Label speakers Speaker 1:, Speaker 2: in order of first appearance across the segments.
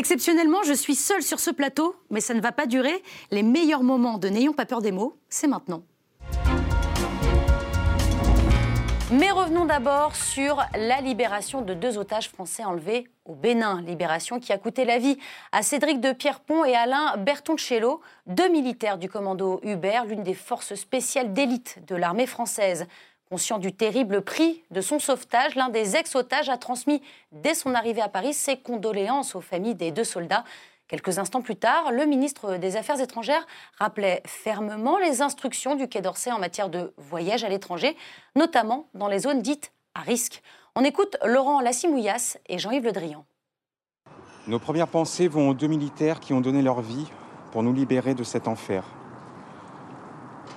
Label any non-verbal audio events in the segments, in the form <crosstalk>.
Speaker 1: Exceptionnellement, je suis seule sur ce plateau, mais ça ne va pas durer. Les meilleurs moments de N'ayons pas peur des mots, c'est maintenant. Mais revenons d'abord sur la libération de deux otages français enlevés au Bénin. Libération qui a coûté la vie à Cédric de Pierrepont et Alain Bertoncello, deux militaires du commando Hubert, l'une des forces spéciales d'élite de l'armée française. Conscient du terrible prix de son sauvetage, l'un des ex-otages a transmis dès son arrivée à Paris ses condoléances aux familles des deux soldats. Quelques instants plus tard, le ministre des Affaires étrangères rappelait fermement les instructions du Quai d'Orsay en matière de voyage à l'étranger, notamment dans les zones dites à risque. On écoute Laurent Lassimouillas et Jean-Yves Le Drian.
Speaker 2: Nos premières pensées vont aux deux militaires qui ont donné leur vie pour nous libérer de cet enfer.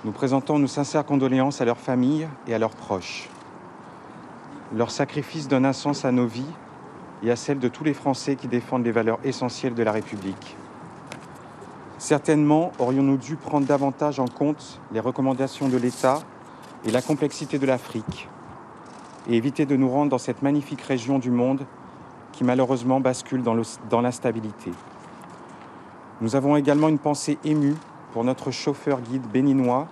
Speaker 2: Nous présentons nos sincères condoléances à leurs familles et à leurs proches. Leur sacrifice donne un sens à nos vies et à celle de tous les Français qui défendent les valeurs essentielles de la République. Certainement aurions-nous dû prendre davantage en compte les recommandations de l'État et la complexité de l'Afrique et éviter de nous rendre dans cette magnifique région du monde qui malheureusement bascule dans l'instabilité. Nous avons également une pensée émue pour notre chauffeur guide béninois,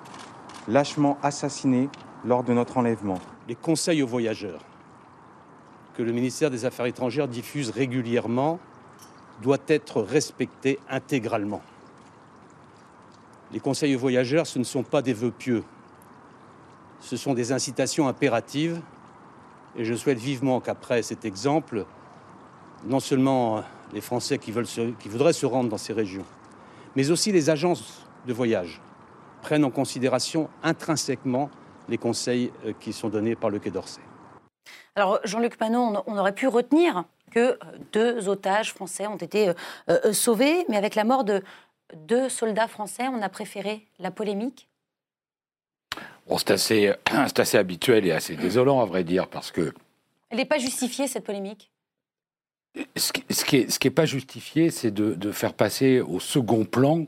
Speaker 2: lâchement assassiné lors de notre enlèvement.
Speaker 3: Les conseils aux voyageurs que le ministère des Affaires étrangères diffuse régulièrement doit être respecté intégralement. Les conseils aux voyageurs, ce ne sont pas des vœux pieux, ce sont des incitations impératives. Et je souhaite vivement qu'après cet exemple, non seulement les Français qui, qui voudraient se rendre dans ces régions, mais aussi les agences de voyage prennent en considération intrinsèquement les conseils euh, qui sont donnés par le Quai d'Orsay.
Speaker 1: Alors, Jean-Luc Panot, on aurait pu retenir que deux otages français ont été euh, euh, sauvés, mais avec la mort de deux soldats français, on a préféré la polémique?
Speaker 4: C'est assez, <clears throat> assez, habituel et assez désolant, à vrai dire, parce que...
Speaker 1: Elle n'est pas justifiée, cette polémique?
Speaker 4: Ce qui n'est ce qui est, pas justifié, c'est de, faire passer au second plan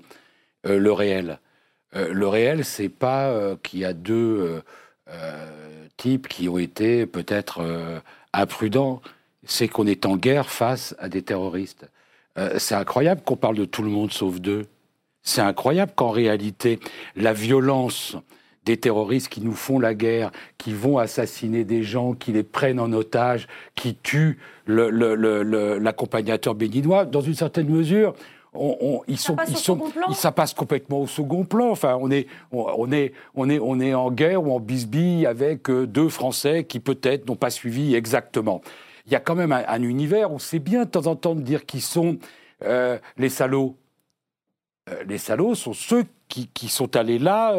Speaker 4: le réel. le réel, c'est pas qu'il y a deux euh, types qui ont été peut-être euh, imprudents, c'est qu'on est en guerre face à des terroristes. Euh, c'est incroyable qu'on parle de tout le monde sauf d'eux. C'est incroyable qu'en réalité, la violence des terroristes qui nous font la guerre, qui vont assassiner des gens, qui les prennent en otage, qui tuent l'accompagnateur béninois, dans une certaine mesure, ils sont, ils sont, ça passe complètement au second plan. Enfin, on est, on, est, on est, on est en guerre ou en bisbille avec euh, deux Français qui peut-être n'ont pas suivi exactement. Il y a quand même un, univers où c'est bien de temps en temps de dire qui sont euh, les salauds. Euh, les salauds sont ceux qui, qui sont allés là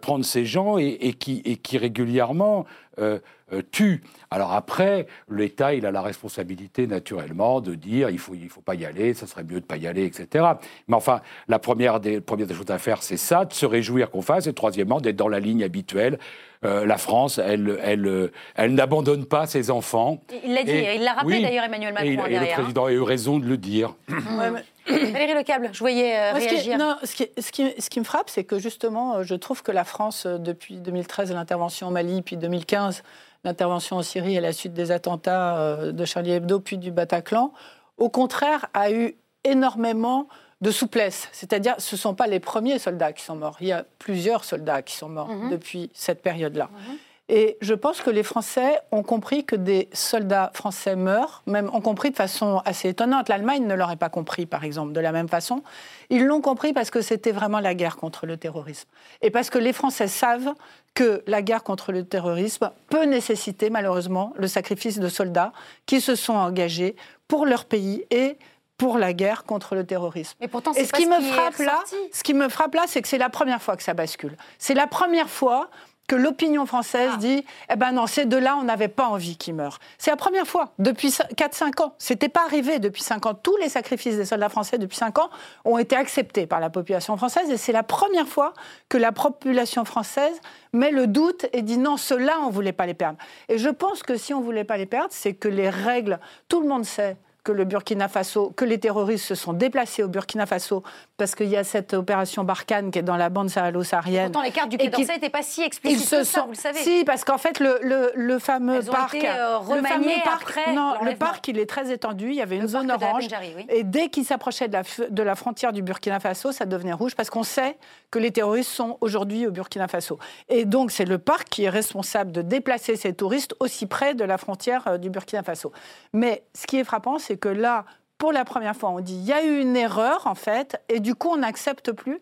Speaker 4: prendre ces gens et, et, qui, et qui régulièrement euh, tue. Alors après, l'État, il a la responsabilité naturellement de dire il faut, il faut pas y aller, ça serait mieux de pas y aller, etc. Mais enfin, la première des, première des choses à faire, c'est ça, de se réjouir qu'on fasse, et troisièmement, d'être dans la ligne habituelle. Euh, la France, elle, elle, elle n'abandonne pas ses enfants.
Speaker 1: Il l'a dit, il l'a rappelé d'ailleurs Emmanuel Macron.
Speaker 4: Et, le président a eu raison de le dire. <clears throat> <clears throat>
Speaker 1: Valérie Lecable, je voyais euh, réagir.
Speaker 5: Ce qui, ce, qui, ce qui, me frappe, c'est que justement, je trouve que la France, depuis 2013, l'intervention au Mali, puis 2015, l'intervention en Syrie à la suite des attentats euh, de Charlie Hebdo puis du Bataclan, au contraire, a eu énormément de souplesse. C'est-à-dire, ce ne sont pas les premiers soldats qui sont morts. Il y a plusieurs soldats qui sont morts mhm. depuis cette période-là. Mhm. Et je pense que les Français ont compris que des soldats français meurent, même ont compris de façon assez étonnante. L'Allemagne ne l'aurait pas compris, par exemple, de la même façon. Ils l'ont compris parce que c'était vraiment la guerre contre le terrorisme. Et parce que les Français savent que la guerre contre le terrorisme peut nécessiter, malheureusement, le sacrifice de soldats qui se sont engagés pour leur pays et pour la guerre contre le terrorisme.
Speaker 1: Et pourtant,
Speaker 5: ce, qui me frappe là, ce qui me frappe là, c'est que c'est la première fois que ça bascule. C'est la première fois que l'opinion française ah. dit eh ben non, ces deux-là, on n'avait pas envie qu'ils meurent. C'est la première fois depuis 4-5 ans. C'était pas arrivé depuis 5 ans. Tous les sacrifices des soldats français depuis 5 ans ont été acceptés par la population française et c'est la première fois que la population française met le doute et dit non, ceux-là, on voulait pas les perdre. Et je pense que si on voulait pas les perdre, c'est que les règles, tout le monde sait que le Burkina Faso, que les terroristes se sont déplacés au Burkina Faso parce qu'il y a cette opération Barkhane qui est dans la bande sahalo-saharienne.
Speaker 1: Pourtant, les cartes du Quai d'Orsay n'étaient pas si explicites que ça, vous le savez.
Speaker 5: Si, parce qu'en fait, le, le, fameux parc...
Speaker 1: Été, euh, le fameux
Speaker 5: parc, non, le parc, il est très étendu, il y avait une zone orange. Et dès qu'il s'approchait de la, de la frontière du Burkina Faso, ça devenait rouge parce qu'on sait que les terroristes sont aujourd'hui au Burkina Faso. Et donc, c'est le parc qui est responsable de déplacer ces touristes aussi près de la frontière euh, du Burkina Faso. Mais ce qui est frappant, c'est que là, pour la première fois, on dit il y a eu une erreur, en fait, et du coup, on n'accepte plus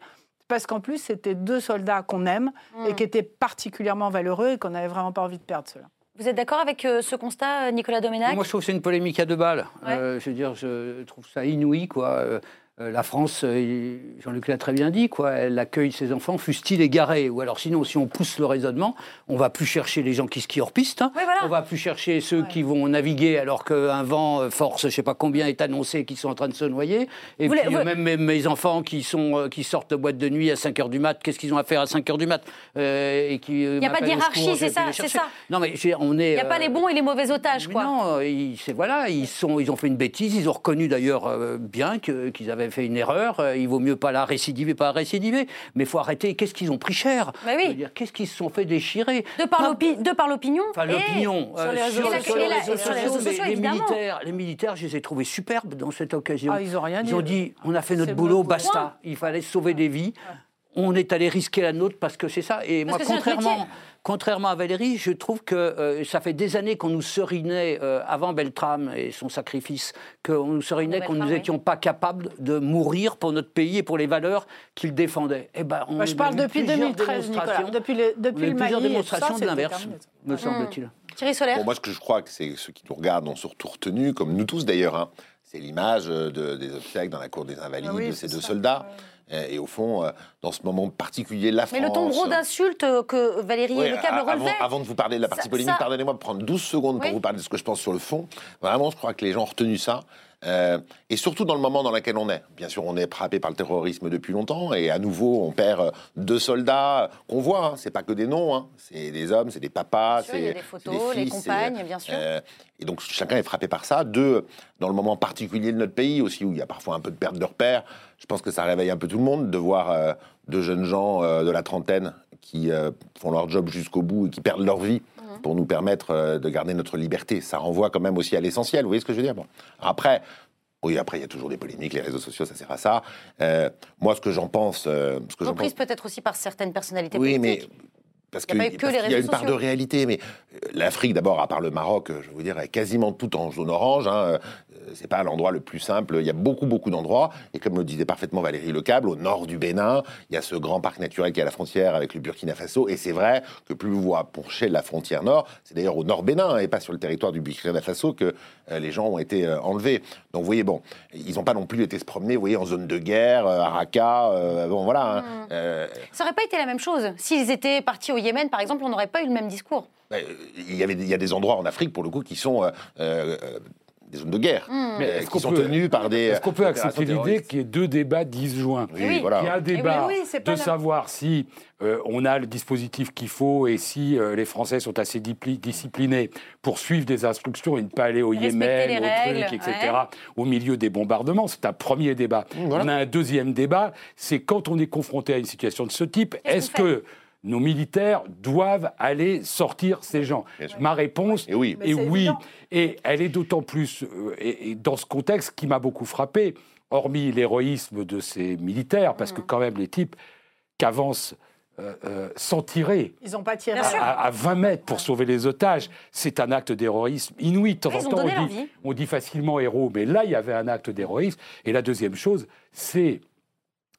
Speaker 5: parce qu'en plus, c'était deux soldats qu'on aime et hmm. qui étaient particulièrement valeureux et qu'on n'avait vraiment pas envie de perdre cela.
Speaker 1: Vous êtes d'accord avec euh, ce constat, Nicolas Doménac
Speaker 6: Moi, je trouve que c'est une polémique à deux balles. Euh, je veux dire, je trouve ça inouï, quoi. Euh, la France, euh, Jean-Luc l'a très bien dit, quoi, elle accueille ses enfants, fussent-ils égarés. Ou alors sinon, si on pousse le raisonnement, on va plus chercher les gens qui skient hors piste, hein. on va plus chercher ceux qui vont naviguer alors qu'un vent euh, force, je ne sais pas combien, est annoncé, qui sont en train de se noyer. Et puis même mes, enfants qui, sont, qui sortent de boîte de nuit à 5 h du mat, qu'est-ce qu'ils ont à faire à 5 h du mat
Speaker 1: Il n'y a pas de hiérarchie, c'est ça, ça.
Speaker 6: Non, mais on est.
Speaker 1: Il n'y a pas les bons et les mauvais otages, quoi.
Speaker 6: Non, ils, voilà, ils, sont, ils ont fait une bêtise, ils ont reconnu d'ailleurs bien qu'ils avaient fait une erreur, euh, il vaut mieux pas la récidiver, pas la récidiver. Mais il faut arrêter. Qu'est-ce qu'ils ont pris cher?
Speaker 1: Bah oui.
Speaker 6: Qu'est-ce qu'ils se sont fait déchirer?
Speaker 1: De par l'opinion
Speaker 6: Enfin, l'opinion.
Speaker 1: Sur les réseaux, sociaux,
Speaker 6: les militaires, les militaires, je les ai trouvés superbes dans cette occasion.
Speaker 5: Ah, ils ont rien dit.
Speaker 6: Ils ont dit on a fait notre boulot, basta. Il fallait sauver des vies. On est allé risquer la nôtre parce que c'est ça. Et moi, contrairement. Contrairement à Valérie, je trouve que euh, ça fait des années qu'on nous serinait, euh, avant Beltrame et son sacrifice, qu'on nous serinait qu'on nous n'étions pas capables de mourir pour notre pays et pour les valeurs qu'il défendait.
Speaker 5: Eh ben, on je parle depuis 2013, Nicolas. Depuis, le, depuis le
Speaker 6: plusieurs démonstrations de l'inverse, me semble-t-il.
Speaker 1: Thierry Solaire
Speaker 7: Moi, ce que je crois que c'est ceux qui nous regardent ont surtout retenu, comme nous tous d'ailleurs, hein, c'est l'image de, des obsèques dans la cour des Invalides ah de ces deux soldats. Et au fond, euh, dans ce moment particulier, la France.
Speaker 1: Mais le tombeau d'insultes que Valérie oui, Lecable relevait.
Speaker 7: Avant, avant, de vous parler de la partie polémique, pardonnez-moi de prendre 12 secondes pour vous parler de ce que je pense sur le fond. Vraiment, je crois que les gens ont retenu ça. Euh, et surtout dans le moment dans lequel on est. Bien sûr, on est frappé par le terrorisme depuis longtemps, et à nouveau, on perd euh, deux soldats qu'on voit. Hein. C'est pas que des noms, hein. c'est des hommes, c'est des papas, c'est
Speaker 1: des photos, les compagnes, bien sûr. Euh,
Speaker 7: et donc chacun est frappé par ça. Deux, dans le moment particulier de notre pays aussi, où il y a parfois un peu de perte de repères, je pense que ça réveille un peu tout le monde de voir deux jeunes gens de la trentaine qui font leur job jusqu'au bout et qui perdent leur vie pour nous permettre euh, de garder notre liberté. Ça renvoie quand même aussi à l'essentiel, vous voyez ce que je veux dire? Bon. Après, oui, après, il y a toujours des polémiques, les réseaux sociaux, ça sert à ça. Euh, moi, ce que j'en pense... Euh, ce que
Speaker 1: Reprise peut-être aussi par certaines personnalités
Speaker 7: oui,
Speaker 1: politiques.
Speaker 7: mais parce qu'il y, y, a une part de réalité, mais l'Afrique, d'abord, à part le Maroc, je veux dire, est quasiment tout en jaune orange. Hein. Euh, c'est pas l'endroit le plus simple. Il y a beaucoup, beaucoup d'endroits. Et comme le disait parfaitement Valérie Lecable, au nord du Bénin, il y a ce grand parc naturel qui est à la frontière avec le Burkina Faso. Et c'est vrai que plus vous vous approchez de la frontière nord, c'est d'ailleurs au nord Bénin et pas sur le territoire du Burkina Faso que euh, les gens ont été euh, enlevés. Donc vous voyez, bon, ils n'ont pas non plus été se promener, vous voyez, en zone de guerre, à Raqqa, bon voilà. Hein.
Speaker 1: Hmm. Ça n'aurait pas été la même chose. S'ils étaient partis au Yémen, par exemple, on n'aurait pas eu le même discours.
Speaker 7: Il y, avait, il y a des endroits en Afrique, pour le coup, qui sont des zones de guerre, mmh. mais qui sont tenues par des.
Speaker 4: Est-ce qu'on peut accepter l'idée qu'il y ait deux débats disjoints
Speaker 7: oui, Voilà.
Speaker 4: Il y a un débat de savoir si euh, on a le dispositif qu'il faut et si euh, les Français sont assez disciplinés pour suivre des instructions et ne pas aller au Yémen, au truc, etc., au milieu des bombardements. C'est un premier débat. Mmh, on a un deuxième débat, c'est quand on est confronté à une situation de ce type, est-ce que nos militaires doivent aller sortir ces gens Ma réponse est oui. Et oui. Et elle est d'autant plus, euh, et, dans ce contexte qui m'a beaucoup frappé, hormis l'héroïsme de ces militaires, parce que mm. quand même les types qu'avancent euh, euh, sans tirer
Speaker 5: Ils ont pas tiré.
Speaker 4: À, 20 mètres pour sauver les otages, c'est un acte d'héroïsme inouï. De temps en temps, on dit, on dit facilement héros, mais là, il y avait un acte d'héroïsme. Et la deuxième chose, c'est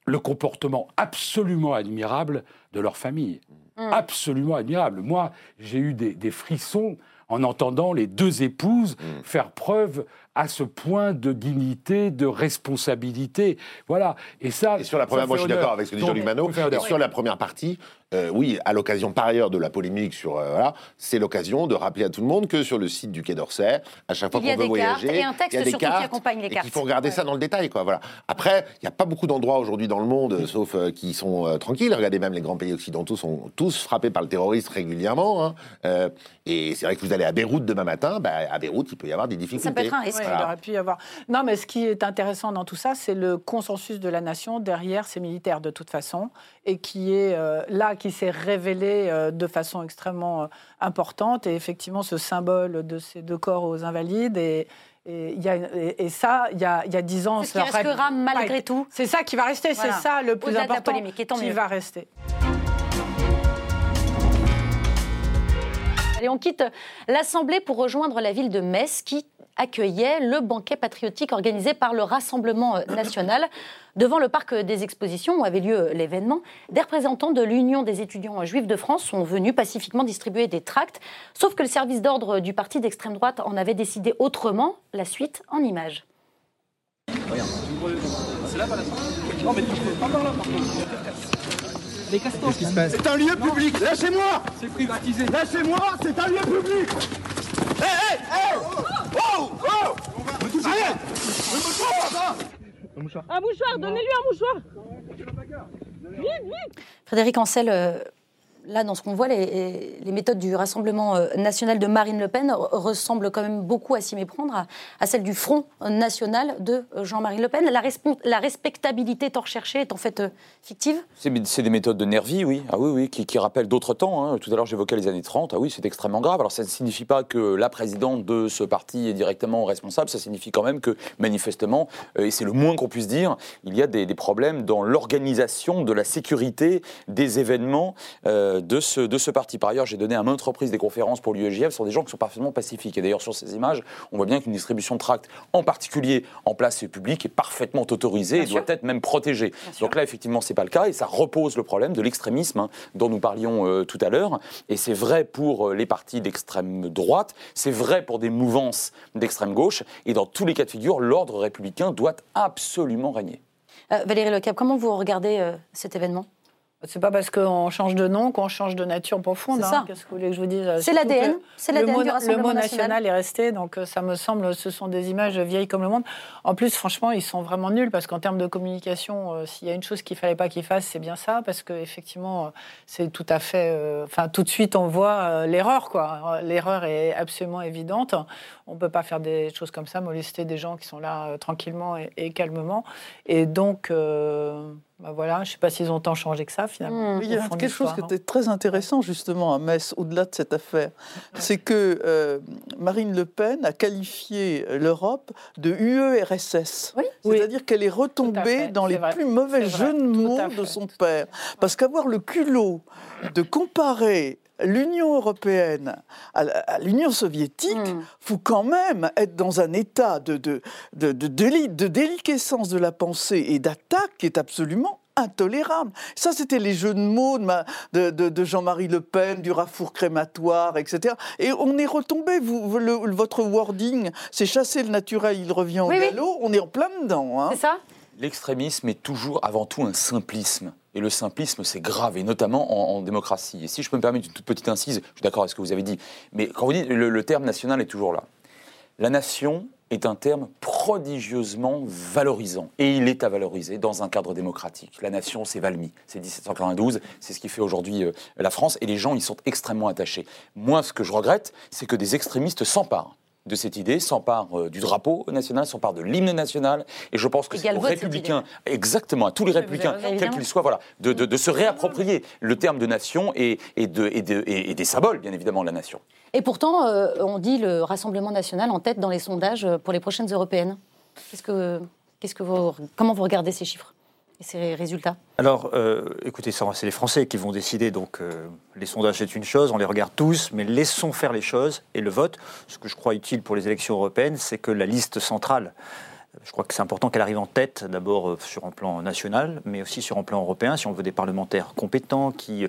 Speaker 4: le comportement absolument admirable de leur famille. Mm. Absolument admirable. Moi, j'ai eu des, frissons en entendant les deux épouses mm. faire preuve à ce point de dignité, de responsabilité. Voilà. Et ça.
Speaker 7: Et sur la première, moi je suis d'accord avec ce que dit Jean-Luc Manot. Et sur la première partie, euh, oui, à l'occasion par ailleurs de la polémique sur euh, voilà, c'est l'occasion de rappeler à tout le monde que sur le site du Quai d'Orsay, à chaque fois qu'on veut voyager,
Speaker 1: il y a un texte
Speaker 7: des
Speaker 1: cartes, qui accompagne les cartes.
Speaker 7: Il faut regarder ça dans le détail, quoi. Voilà. Après, il n'y a pas beaucoup d'endroits aujourd'hui dans le monde, sauf euh, qui sont tranquilles. Regardez même les grands pays occidentaux sont tous frappés par le terrorisme régulièrement. Hein. Euh, et c'est vrai que vous allez à Beyrouth demain matin, bah, à Beyrouth, il peut y avoir des difficultés. Ça peut être un
Speaker 5: il aurait pu y avoir. Non, mais ce qui est intéressant dans tout ça, c'est le consensus de la nation derrière ces militaires, de toute façon, et qui est euh, là, qui s'est révélé euh, de façon extrêmement importante. Et effectivement, ce symbole de ces deux corps aux invalides et et, y a, et, ça, il y a, y a 10 ans,
Speaker 1: ça restera malgré tout.
Speaker 5: C'est ça qui va rester, c'est ça le plus important qui va rester.
Speaker 1: Allez, on quitte l'Assemblée pour rejoindre la ville de Metz qui accueillait le banquet patriotique organisé par le Rassemblement national. Devant le parc des expositions où avait lieu l'événement, des représentants de l'Union des étudiants juifs de France sont venus pacifiquement distribuer des tracts, sauf que le service d'ordre du parti d'extrême droite en avait décidé autrement, la suite en images.
Speaker 8: C'est un lieu public. Lâchez-moi C'est privatisé. Lâchez-moi. C'est un lieu public Oh Oh
Speaker 9: mouchoir. Un mouchoir, donnez-lui un mouchoir. Vite, vite.
Speaker 1: Frédéric Ancel, euh, là, dans ce qu'on voit, les, méthodes du Rassemblement euh, national de Marine Le Pen ressemblent quand même beaucoup à s'y méprendre à, celles du Front national de Jean-Marie Le Pen. La, respectabilité tant recherchée est en fait euh, fictive
Speaker 10: C'est des méthodes de nervis, oui. Ah oui, oui, qui, rappellent d'autres temps. Hein. Tout à l'heure, j'évoquais les années 30. Ah oui, c'est extrêmement grave. Alors, ça ne signifie pas que la présidente de ce parti est directement responsable. Ça signifie quand même que, manifestement, euh, et c'est le moins qu'on puisse dire, il y a des, problèmes dans l'organisation de la sécurité des événements de, ce, de ce parti. Par ailleurs, j'ai donné à maintes reprises des conférences pour l'UEJF sur des gens qui sont parfaitement pacifiques. Et d'ailleurs, sur ces images, on voit bien qu'une distribution de tracts, en particulier en place publique, est parfaitement autorisée et doit être même protégée. Donc là, effectivement, ce n'est pas le cas et ça repose le problème de l'extrémisme hein, dont nous parlions euh, tout à l'heure. Et c'est vrai pour euh, les partis d'extrême droite, c'est vrai pour des mouvances d'extrême gauche. Et dans tous les cas de figure, l'ordre républicain doit absolument régner.
Speaker 1: Euh, Valérie Lecap, comment vous regardez cet événement?
Speaker 5: C'est pas parce qu'on change de nom qu'on change de nature profonde. Hein. Qu'est-ce que vous voulez que je vous dise?
Speaker 1: C'est l'ADN. C'est l'ADN du
Speaker 5: Rassemblement Le mot national. est resté, donc euh, ça me semble, ce sont des images vieilles comme le monde. En plus, franchement, ils sont vraiment nuls parce qu'en termes de communication, euh, s'il y a une chose qu'il fallait pas qu'ils fassent, c'est bien ça, parce qu'effectivement, euh, c'est tout à fait. Enfin, tout de suite, on voit l'erreur, quoi. L'erreur est absolument évidente. On peut pas faire des choses comme ça, molester des gens qui sont là tranquillement et, calmement. Et donc. Bah voilà, je ne sais pas s'ils ont tant changé que ça finalement.
Speaker 11: Mmh. il y a quelque chose qui était très intéressant justement à Metz, au-delà de cette affaire, c'est que euh, Marine Le Pen a qualifié l'Europe de UERSS. C'est-à-dire qu'elle est retombée dans les plus mauvais jeux de mots de son père. Parce qu'avoir le culot de comparer l'Union européenne à l'Union soviétique, il hmm. faut quand même être dans un état de, de, de, de déliquescence de la pensée et d'attaque qui est absolument intolérable. Ça, c'était les jeux de mots de, de, Jean-Marie Le Pen, du rafour crématoire, etc. Et on est retombé, vous, votre wording, c'est chasser le naturel, il revient au galop, on est en plein dedans.
Speaker 1: Hein. C'est ça?
Speaker 10: L'extrémisme est toujours avant tout un simplisme. Et le simplisme, c'est grave, et notamment en, démocratie. Et si je peux me permettre une toute petite incise, je suis d'accord avec ce que vous avez dit, mais quand vous dites le, le terme national est toujours là. La nation est un terme prodigieusement valorisant. Et il est à valoriser dans un cadre démocratique. La nation, c'est Valmy, c'est 1792, c'est ce qui fait aujourd'hui euh, la France, et les gens y sont extrêmement attachés. Moi, ce que je regrette, c'est que des extrémistes s'emparent de cette idée, s'empare euh, du drapeau national, s'empare de l'hymne national. Et je pense que c'est aux républicains, exactement, à tous les républicains, quels qu'ils soient, voilà, de, de, se réapproprier le terme de nation et, et, de, et, de, et, des symboles, bien évidemment, de la nation.
Speaker 1: Et pourtant, euh, on dit le Rassemblement national en tête dans les sondages pour les prochaines européennes. Qu'est-ce que, qu'est-ce que vous, comment vous regardez ces chiffres? Et ces résultats
Speaker 12: Alors, euh, écoutez, c'est les Français qui vont décider. Donc, euh, les sondages, c'est une chose, on les regarde tous, mais laissons faire les choses. Et le vote, ce que je crois utile pour les élections européennes, c'est que la liste centrale, je crois que c'est important qu'elle arrive en tête, d'abord euh, sur un plan national, mais aussi sur un plan européen, si on veut des parlementaires compétents qui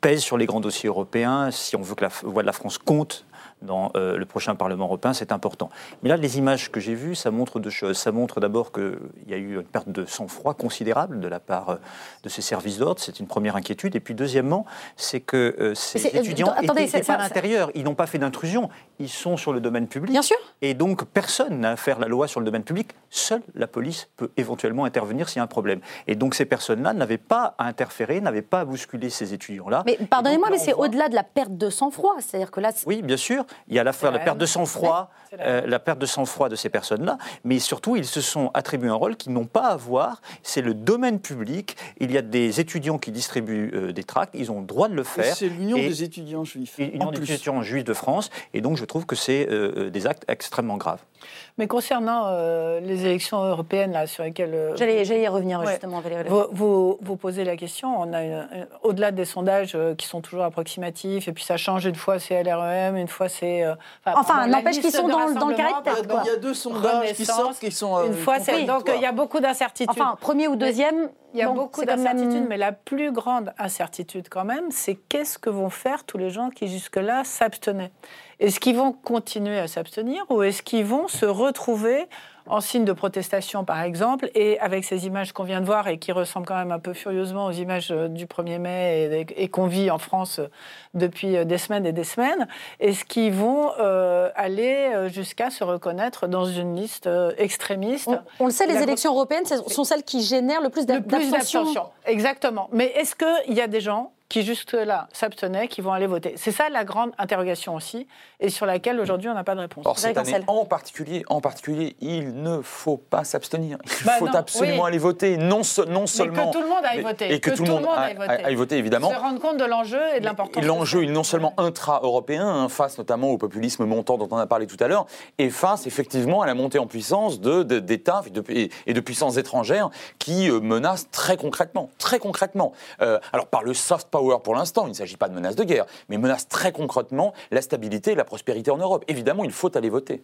Speaker 12: pèsent sur les grands dossiers européens, si on veut que la voix de la France compte dans le prochain Parlement européen, c'est important. Mais là, les images que j'ai vues, ça montre deux choses. Ça montre d'abord qu'il y a eu une perte de sang-froid considérable de la part de ces services d'ordre, c'est une première inquiétude. Et puis deuxièmement, c'est que ces étudiants étaient, pas à l'intérieur, ils n'ont pas fait d'intrusion, ils sont sur le domaine public.
Speaker 1: Bien sûr.
Speaker 12: Et donc personne n'a à faire la loi sur le domaine public, seule la police peut éventuellement intervenir s'il y a un problème. Et donc ces personnes-là n'avaient pas à interférer, n'avaient pas à bousculer ces étudiants-là.
Speaker 1: Mais pardonnez-moi, mais c'est au-delà de la perte de sang-froid, c'est-à-dire que là.
Speaker 12: Oui, bien sûr, il y a la, la, la perte de sang-froid, euh, la perte de sang-froid de ces personnes-là, mais surtout ils se sont attribués un rôle qu'ils n'ont pas à avoir. C'est le domaine public. Il y a des étudiants qui distribuent euh, des tracts, ils ont le droit de le faire.
Speaker 11: C'est l'Union des étudiants juifs.
Speaker 12: L'Union des étudiants juifs de France, et donc je trouve que c'est euh, des actes extrêmement graves.
Speaker 5: Mais concernant euh, les élections européennes là, sur lesquelles... Euh,
Speaker 1: j'allais, y revenir justement, Valérie.
Speaker 5: Vous, vous, posez la question, on a au-delà des sondages euh, qui sont toujours approximatifs, et puis ça change, une fois c'est LREM, une fois c'est...
Speaker 1: enfin, n'empêche qu'ils sont dans, dans, le carré de
Speaker 11: tête. Il y a deux sondages qui sortent qui sont...
Speaker 5: une fois c'est... donc il y a beaucoup d'incertitudes.
Speaker 1: Enfin, premier ou deuxième...
Speaker 5: Il y a beaucoup d'incertitudes, mais la plus grande incertitude quand même, c'est qu'est-ce que vont faire tous les gens qui jusque-là s'abstenaient est-ce qu'ils vont continuer à s'abstenir ou est-ce qu'ils vont se retrouver en signe de protestation, par exemple, et avec ces images qu'on vient de voir et qui ressemblent quand même un peu furieusement aux images euh, du 1er mai et, qu'on vit en France euh, depuis euh, des semaines et des semaines, est-ce qu'ils vont aller jusqu'à se reconnaître dans une liste extrémiste?
Speaker 1: On, le sait, les élections européennes sont celles qui génèrent le plus d'abstention.
Speaker 5: Exactement. Mais est-ce qu'il y a des gens qui jusque-là s'abstenaient, qui vont aller voter? C'est ça la grande interrogation aussi, et sur laquelle aujourd'hui on n'a pas de réponse.
Speaker 10: Or, cette année, en particulier, en particulier, il ne faut pas s'abstenir. Il bah faut absolument aller voter, non, non seulement...
Speaker 5: Que tout le monde aille voter.
Speaker 10: Et que, tout, le monde aille voter. évidemment.
Speaker 5: Se rendre compte de l'enjeu et de l'importance.
Speaker 10: Est non seulement intra-européen, hein, face notamment au populisme montant dont on a parlé tout à l'heure, et face effectivement à la montée en puissance d'États de, et, de puissances étrangères qui euh, menacent très concrètement, très concrètement. Euh, alors par le soft power pour l'instant, il ne s'agit pas de menace de guerre, mais menace très concrètement la stabilité et la prospérité en Europe. Évidemment, il faut aller voter.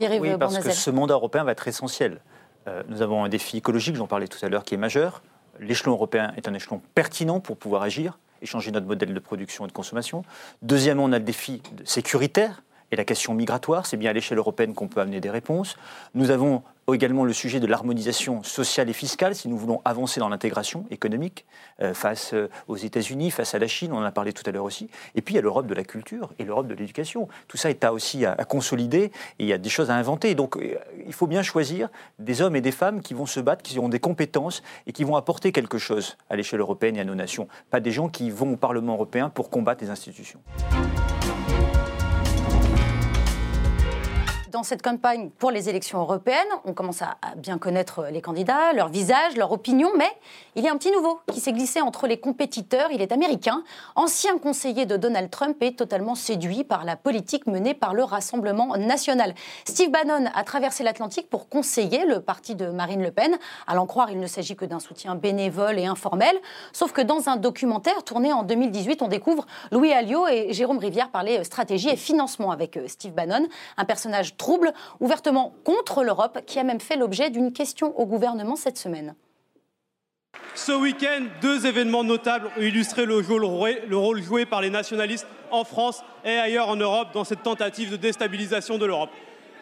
Speaker 12: Oui, parce que ce mandat européen va être essentiel. Euh, nous avons un défi écologique, j'en parlais tout à l'heure, qui est majeur. L'échelon européen est un échelon pertinent pour pouvoir agir et changer notre modèle de production et de consommation. Deuxièmement, on a le défi sécuritaire et la question migratoire. C'est bien à l'échelle européenne qu'on peut amener des réponses. Nous avons également le sujet de l'harmonisation sociale et fiscale, si nous voulons avancer dans l'intégration économique euh, face euh, aux États-Unis, face à la Chine, on en a parlé tout à l'heure aussi. Et puis il y a l'Europe de la culture et l'Europe de l'éducation. Tout ça est à aussi à, consolider et il y a des choses à inventer. Donc euh, il faut bien choisir des hommes et des femmes qui vont se battre, qui ont des compétences et qui vont apporter quelque chose à l'échelle européenne et à nos nations. Pas des gens qui vont au Parlement européen pour combattre les institutions.
Speaker 1: Dans cette campagne pour les élections européennes, on commence à, bien connaître les candidats, leur visage, leur opinion, mais il y a un petit nouveau qui s'est glissé entre les compétiteurs. Il est américain, ancien conseiller de Donald Trump et totalement séduit par la politique menée par le Rassemblement national. Steve Bannon a traversé l'Atlantique pour conseiller le parti de Marine Le Pen. À l'en croire, il ne s'agit que d'un soutien bénévole et informel. Sauf que dans un documentaire tourné en 2018, on découvre Louis Alliot et Jérôme Rivière parler stratégie et financement avec euh, Steve Bannon, un personnage trouble, ouvertement contre l'Europe, qui a même fait l'objet d'une question au gouvernement cette semaine.
Speaker 13: Ce week-end, deux événements notables ont illustré le rôle joué par les nationalistes en France et ailleurs en Europe dans cette tentative de déstabilisation de l'Europe.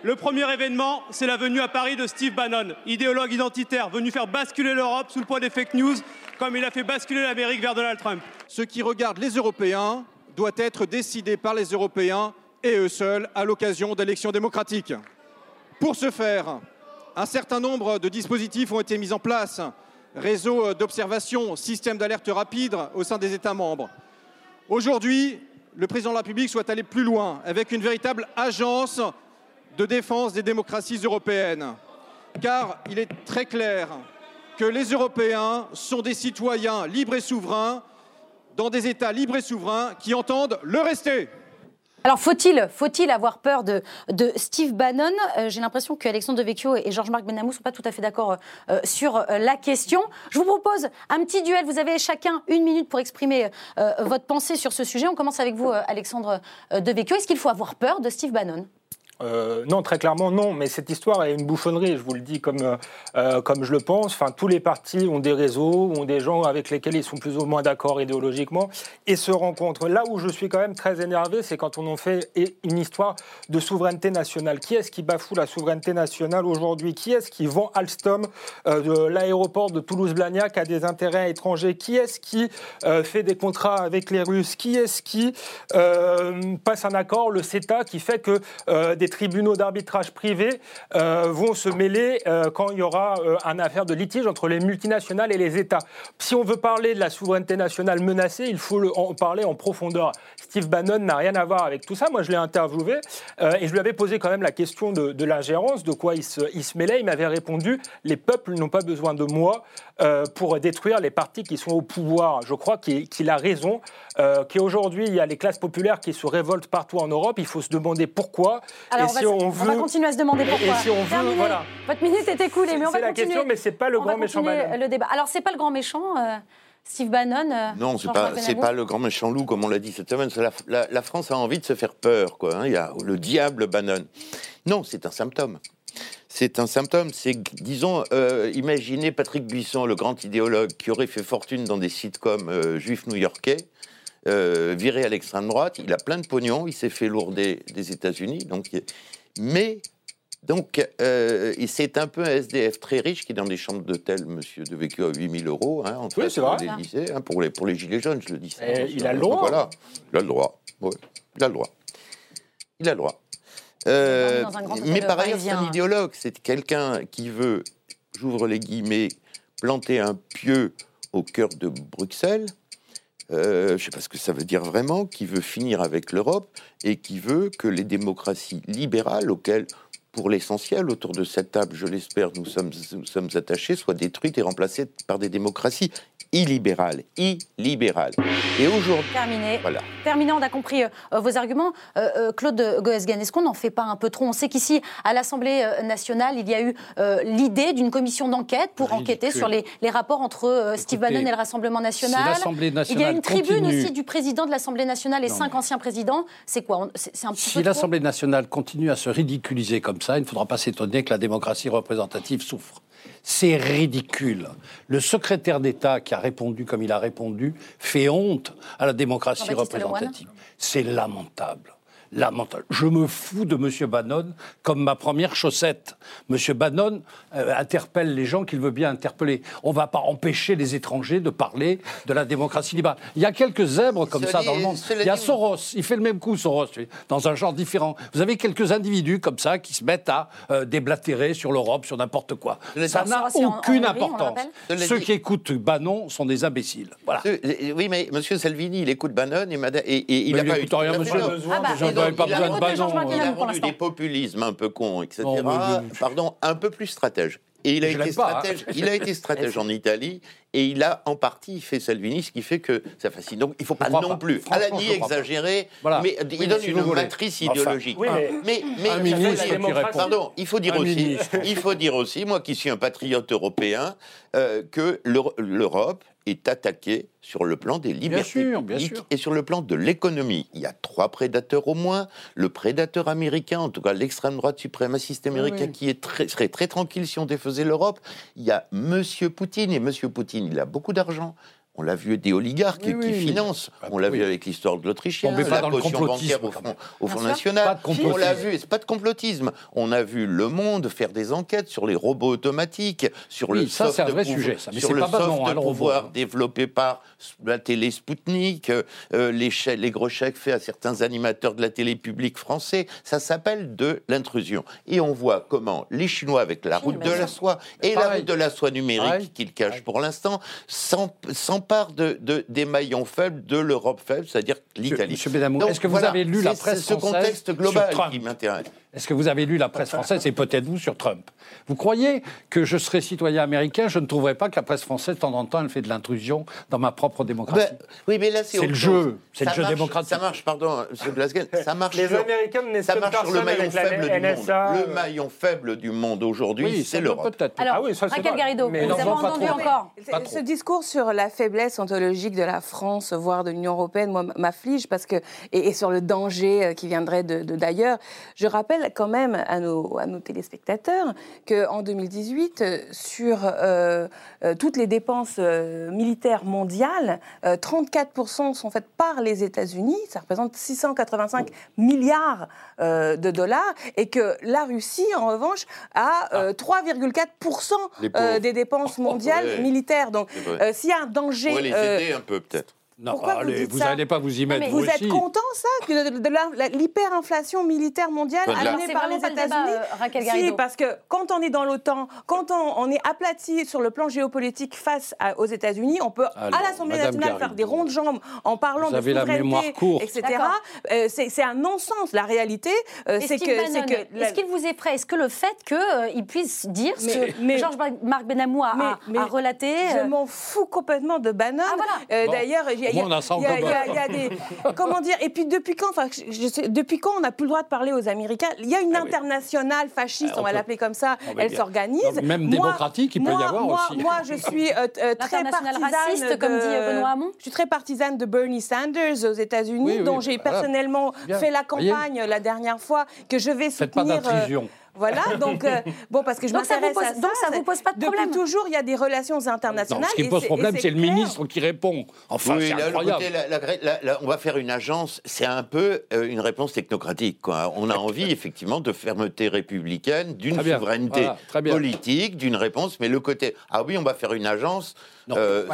Speaker 13: Le premier événement, c'est la venue à Paris de Steve Bannon, idéologue identitaire, venu faire basculer l'Europe sous le poids des fake news, comme il a fait basculer l'Amérique vers Donald Trump.
Speaker 14: Ce qui regarde les Européens doit être décidé par les Européens et eux seuls à l'occasion d'élections démocratiques. Pour ce faire, un certain nombre de dispositifs ont été mis en place réseau d'observation, système d'alerte rapide au sein des États membres. Aujourd'hui, le président de la République souhaite aller plus loin avec une véritable agence de défense des démocraties européennes. Car il est très clair que les Européens sont des citoyens libres et souverains dans des États libres et souverains qui entendent le rester.
Speaker 1: Alors faut-il faut avoir peur de, Steve Bannon? Euh, J'ai l'impression qu'Alexandre Devecchio et Georges-Marc Benamou ne sont pas tout à fait d'accord euh, sur euh, la question. Je vous propose un petit duel. Vous avez chacun une minute pour exprimer votre pensée sur ce sujet. On commence avec vous, Alexandre Devecchio. Est-ce qu'il faut avoir peur de Steve Bannon?
Speaker 15: Euh, non, très clairement, non. Mais cette histoire est une bouffonnerie, je vous le dis comme, euh, euh, comme je le pense. Enfin, tous les partis ont des réseaux, ont des gens avec lesquels ils sont plus ou moins d'accord idéologiquement et se rencontrent. Là où je suis quand même très énervé, c'est quand on en fait une histoire de souveraineté nationale. Qui est-ce qui bafoue la souveraineté nationale aujourd'hui? Qui est-ce qui vend Alstom de l'aéroport de Toulouse-Blagnac à des intérêts étrangers? Qui est-ce qui fait des contrats avec les Russes? Qui est-ce qui passe un accord, le CETA, qui fait que des tribunaux d'arbitrage privés euh, vont se mêler euh, quand il y aura euh, un affaire de litige entre les multinationales et les États. Si on veut parler de la souveraineté nationale menacée, il faut en parler en profondeur. Steve Bannon n'a rien à voir avec tout ça. Moi, je l'ai interviewé et je lui avais posé quand même la question de, l'ingérence, de quoi il se, il se mêlait. Il m'avait répondu les peuples n'ont pas besoin de moi pour détruire les partis qui sont au pouvoir. Je crois qu'il a raison, qu'aujourd'hui, il y a les classes populaires qui se révoltent partout en Europe. Il faut se demander pourquoi.
Speaker 1: Alors, on, va, continuer à se demander pourquoi.
Speaker 15: Et si on veut, voilà.
Speaker 1: Votre minute est écoulée, mais on va
Speaker 15: continuer. C'est la question, mais c'est pas le grand méchant Bannon.
Speaker 1: Le débat. Alors, c'est pas le grand méchant. Euh, Steve Bannon euh,
Speaker 16: Non, c'est pas, c'est pas le grand méchant loup, comme on l'a dit cette semaine. La, la, France a envie de se faire peur, quoi. Hein. Il y a le diable Bannon. Non, c'est un symptôme. C'est un symptôme. C'est, disons, euh, imaginez Patrick Buisson, le grand idéologue, qui aurait fait fortune dans des sitcoms euh, juifs new-yorkais. Euh, viré à l'extrême droite, il a plein de pognon, il s'est fait lourder des États-Unis, donc mais donc, euh, c'est un peu un SDF très riche qui, dans des chambres d'hôtel, monsieur, de vécu à 8000 euros, hein, en
Speaker 15: oui, c'est vrai.
Speaker 16: Hein, pour, les, pour les gilets jaunes, je le dis. Ça,
Speaker 15: il a le droit.
Speaker 16: Voilà, il a le droit. il a le droit. Il a le droit. Euh, mais par ailleurs, c'est un idéologue. C'est quelqu'un qui veut, j'ouvre les guillemets, planter un pieu au cœur de Bruxelles. Euh, je ne sais pas ce que ça veut dire vraiment, qui veut finir avec l'Europe et qui veut que les démocraties libérales, auxquelles pour l'essentiel, autour de cette table, je l'espère, nous sommes, nous sommes attachés, soient détruites et remplacées par des démocraties illibérales. Illibérales. Et aujourd'hui.
Speaker 1: Terminé. Voilà. Terminé, on a compris euh, vos arguments. Euh, euh, Claude Goesgen, est-ce qu'on n'en fait pas un peu trop? On sait qu'ici, à l'Assemblée nationale, il y a eu l'idée d'une commission d'enquête pour enquêter sur les, les rapports entre Steve Bannon et le Rassemblement national.
Speaker 6: il
Speaker 1: y a une tribune aussi du président de l'Assemblée nationale et cinq anciens présidents. C'est quoi? C'est un petit
Speaker 6: Si l'Assemblée nationale continue à se ridiculiser comme ça, il ne faudra pas s'étonner que la démocratie représentative souffre. C'est ridicule. Le secrétaire d'État qui a répondu comme il a répondu fait honte à la démocratie représentative. C'est lamentable lamentable. Je me fous de M. Bannon comme ma première chaussette. M. Bannon euh, interpelle les gens qu'il veut bien interpeller. On ne va pas empêcher les étrangers de parler de la démocratie libérale. Il y a quelques zèbres comme ça dans le monde. Il y a Soros, il fait le même coup, Soros, dans un genre différent. Vous avez quelques individus comme ça qui se mettent à euh, déblatérer sur l'Europe, sur n'importe quoi. Ça n'a aucune importance. Ceux qui écoutent Bannon sont des imbéciles. Voilà.
Speaker 16: Oui, mais M. Salvini, il écoute Bannon et, il n'a pas eu
Speaker 6: rien, monsieur. Ah bah, pas besoin de
Speaker 16: Il a rendu des populismes un peu cons, etc. Pardon, un peu plus stratège. Et il a, été hein. stratège, il a été stratège en Italie et il a en partie fait Salvini, ce qui fait que ça fascine. Donc il ne faut pas non plus, à la nuit exagérer, mais il donne une matrice idéologique. mais, pardon, il faut dire aussi, il faut dire aussi, moi qui suis un patriote européen, euh, que l'Europe est attaquée sur le plan des libertés publiques et sur le plan de l'économie. Il y a trois prédateurs au moins. Le prédateur américain, en tout cas l'extrême droite suprémaciste américain, qui est très, serait très tranquille si on défaisait l'Europe. Il y a Monsieur Poutine, et Monsieur Poutine, il a beaucoup d'argent. On l'a vu des oligarques qui financent. Ah, on l'a vu avec l'histoire de l'Autrichien, la potion bancaire au Front, au Front National. On l'a vu, c'est pas de complotisme. On a vu Le Monde faire des enquêtes sur les robots automatiques, sur le
Speaker 6: ça, soft, vrai sujet, ça.
Speaker 16: sur le soft hein, pouvoir développé par la télé Spoutnik, euh, les, les gros chèques faits à certains animateurs de la télé publique français. Ça s'appelle de l'intrusion. Et on voit comment les Chinois, avec la route de la soie et la route de la soie numérique qu'ils cachent pour l'instant, sans, sans part de, des maillons faibles de l'Europe faible, c'est-à-dire l'Italie.
Speaker 6: Monsieur est-ce que vous avez lu la presse
Speaker 16: ce contexte global qui m'intéresse.
Speaker 6: Est-ce que vous avez lu la presse française et peut-être vous sur Trump? Vous croyez que je serais citoyen américain, je ne trouverais pas que la presse française, de temps en temps, elle fait de l'intrusion dans ma propre démocratie ben,
Speaker 16: Oui, mais là, c'est
Speaker 6: le jeu. C'est le jeu démocratique.
Speaker 16: Ça marche, pardon, M. Glasgow, <laughs> ça marche
Speaker 15: Les Américains
Speaker 16: ça marche sur le maillon faible du monde. Le maillon faible du monde aujourd'hui, c'est l'Europe.
Speaker 1: Alors, ah oui, Raquel Garrido, vous avez entendu encore
Speaker 17: Ce discours sur la faiblesse ontologique de la France, voire de l'Union européenne, moi, m'afflige parce que et, sur le danger euh, qui viendrait de d'ailleurs. Je rappelle quand même à nos, à nos téléspectateurs qu'en 2018, euh, sur euh, toutes les dépenses militaires mondiales, 34% sont faites par les États-Unis. Ça représente 685 milliards de dollars, et que la Russie, en revanche, a 3,4% ah. des dépenses <laughs> mondiales militaires. Donc, s'il y a un danger,
Speaker 16: on va les aider un peu peut-être.
Speaker 6: Non, Pourquoi vous n'allez pas vous y mettre.
Speaker 17: vous, êtes content, ça, que de, l'hyperinflation militaire mondiale amenée par les États-Unis? Si, parce que quand on est dans l'OTAN, quand on, est aplati sur le plan géopolitique face aux États-Unis, on peut à l'Assemblée nationale faire des rondes jambes en parlant de souveraineté, etc. Euh, c'est un non-sens. La réalité, euh, c'est que.
Speaker 1: Est-ce qu'il vous effraie? Est-ce que le fait qu'il euh, puisse dire ce que Georges-Marc Benamou a, relaté
Speaker 17: Je m'en fous complètement de Bannon. Ah, D'ailleurs, il y, a des. <laughs> Comment dire Et puis depuis quand, enfin, je sais, depuis quand on n'a plus le droit de parler aux Américains? Il y a une ah internationale fasciste, ah, on, va l'appeler comme ça. elle s'organise.
Speaker 6: Même démocratique, il peut y avoir aussi.
Speaker 17: Moi, je suis euh, euh, très partisane
Speaker 1: raciste, de, comme dit Benoît Hamon?
Speaker 17: Je suis très partisane de Bernie Sanders aux États-Unis, dont j'ai personnellement fait la campagne la dernière fois, que je vais soutenir.
Speaker 6: Faites pas d'intrusion.
Speaker 17: Voilà, <laughs> donc, euh, bon, parce que je à ça.
Speaker 1: Donc ça vous pose pas de problème
Speaker 17: Depuis toujours, il y a des relations internationales.
Speaker 6: ce qui pose problème, c'est le ministre qui répond. Enfin, c'est incroyable.
Speaker 16: on va faire une agence, c'est un peu euh, une réponse technocratique. Quoi. On a envie, <laughs> effectivement, de fermeté républicaine, d'une souveraineté politique, d'une réponse, mais le côté, ah oui, on va faire une agence, non, euh,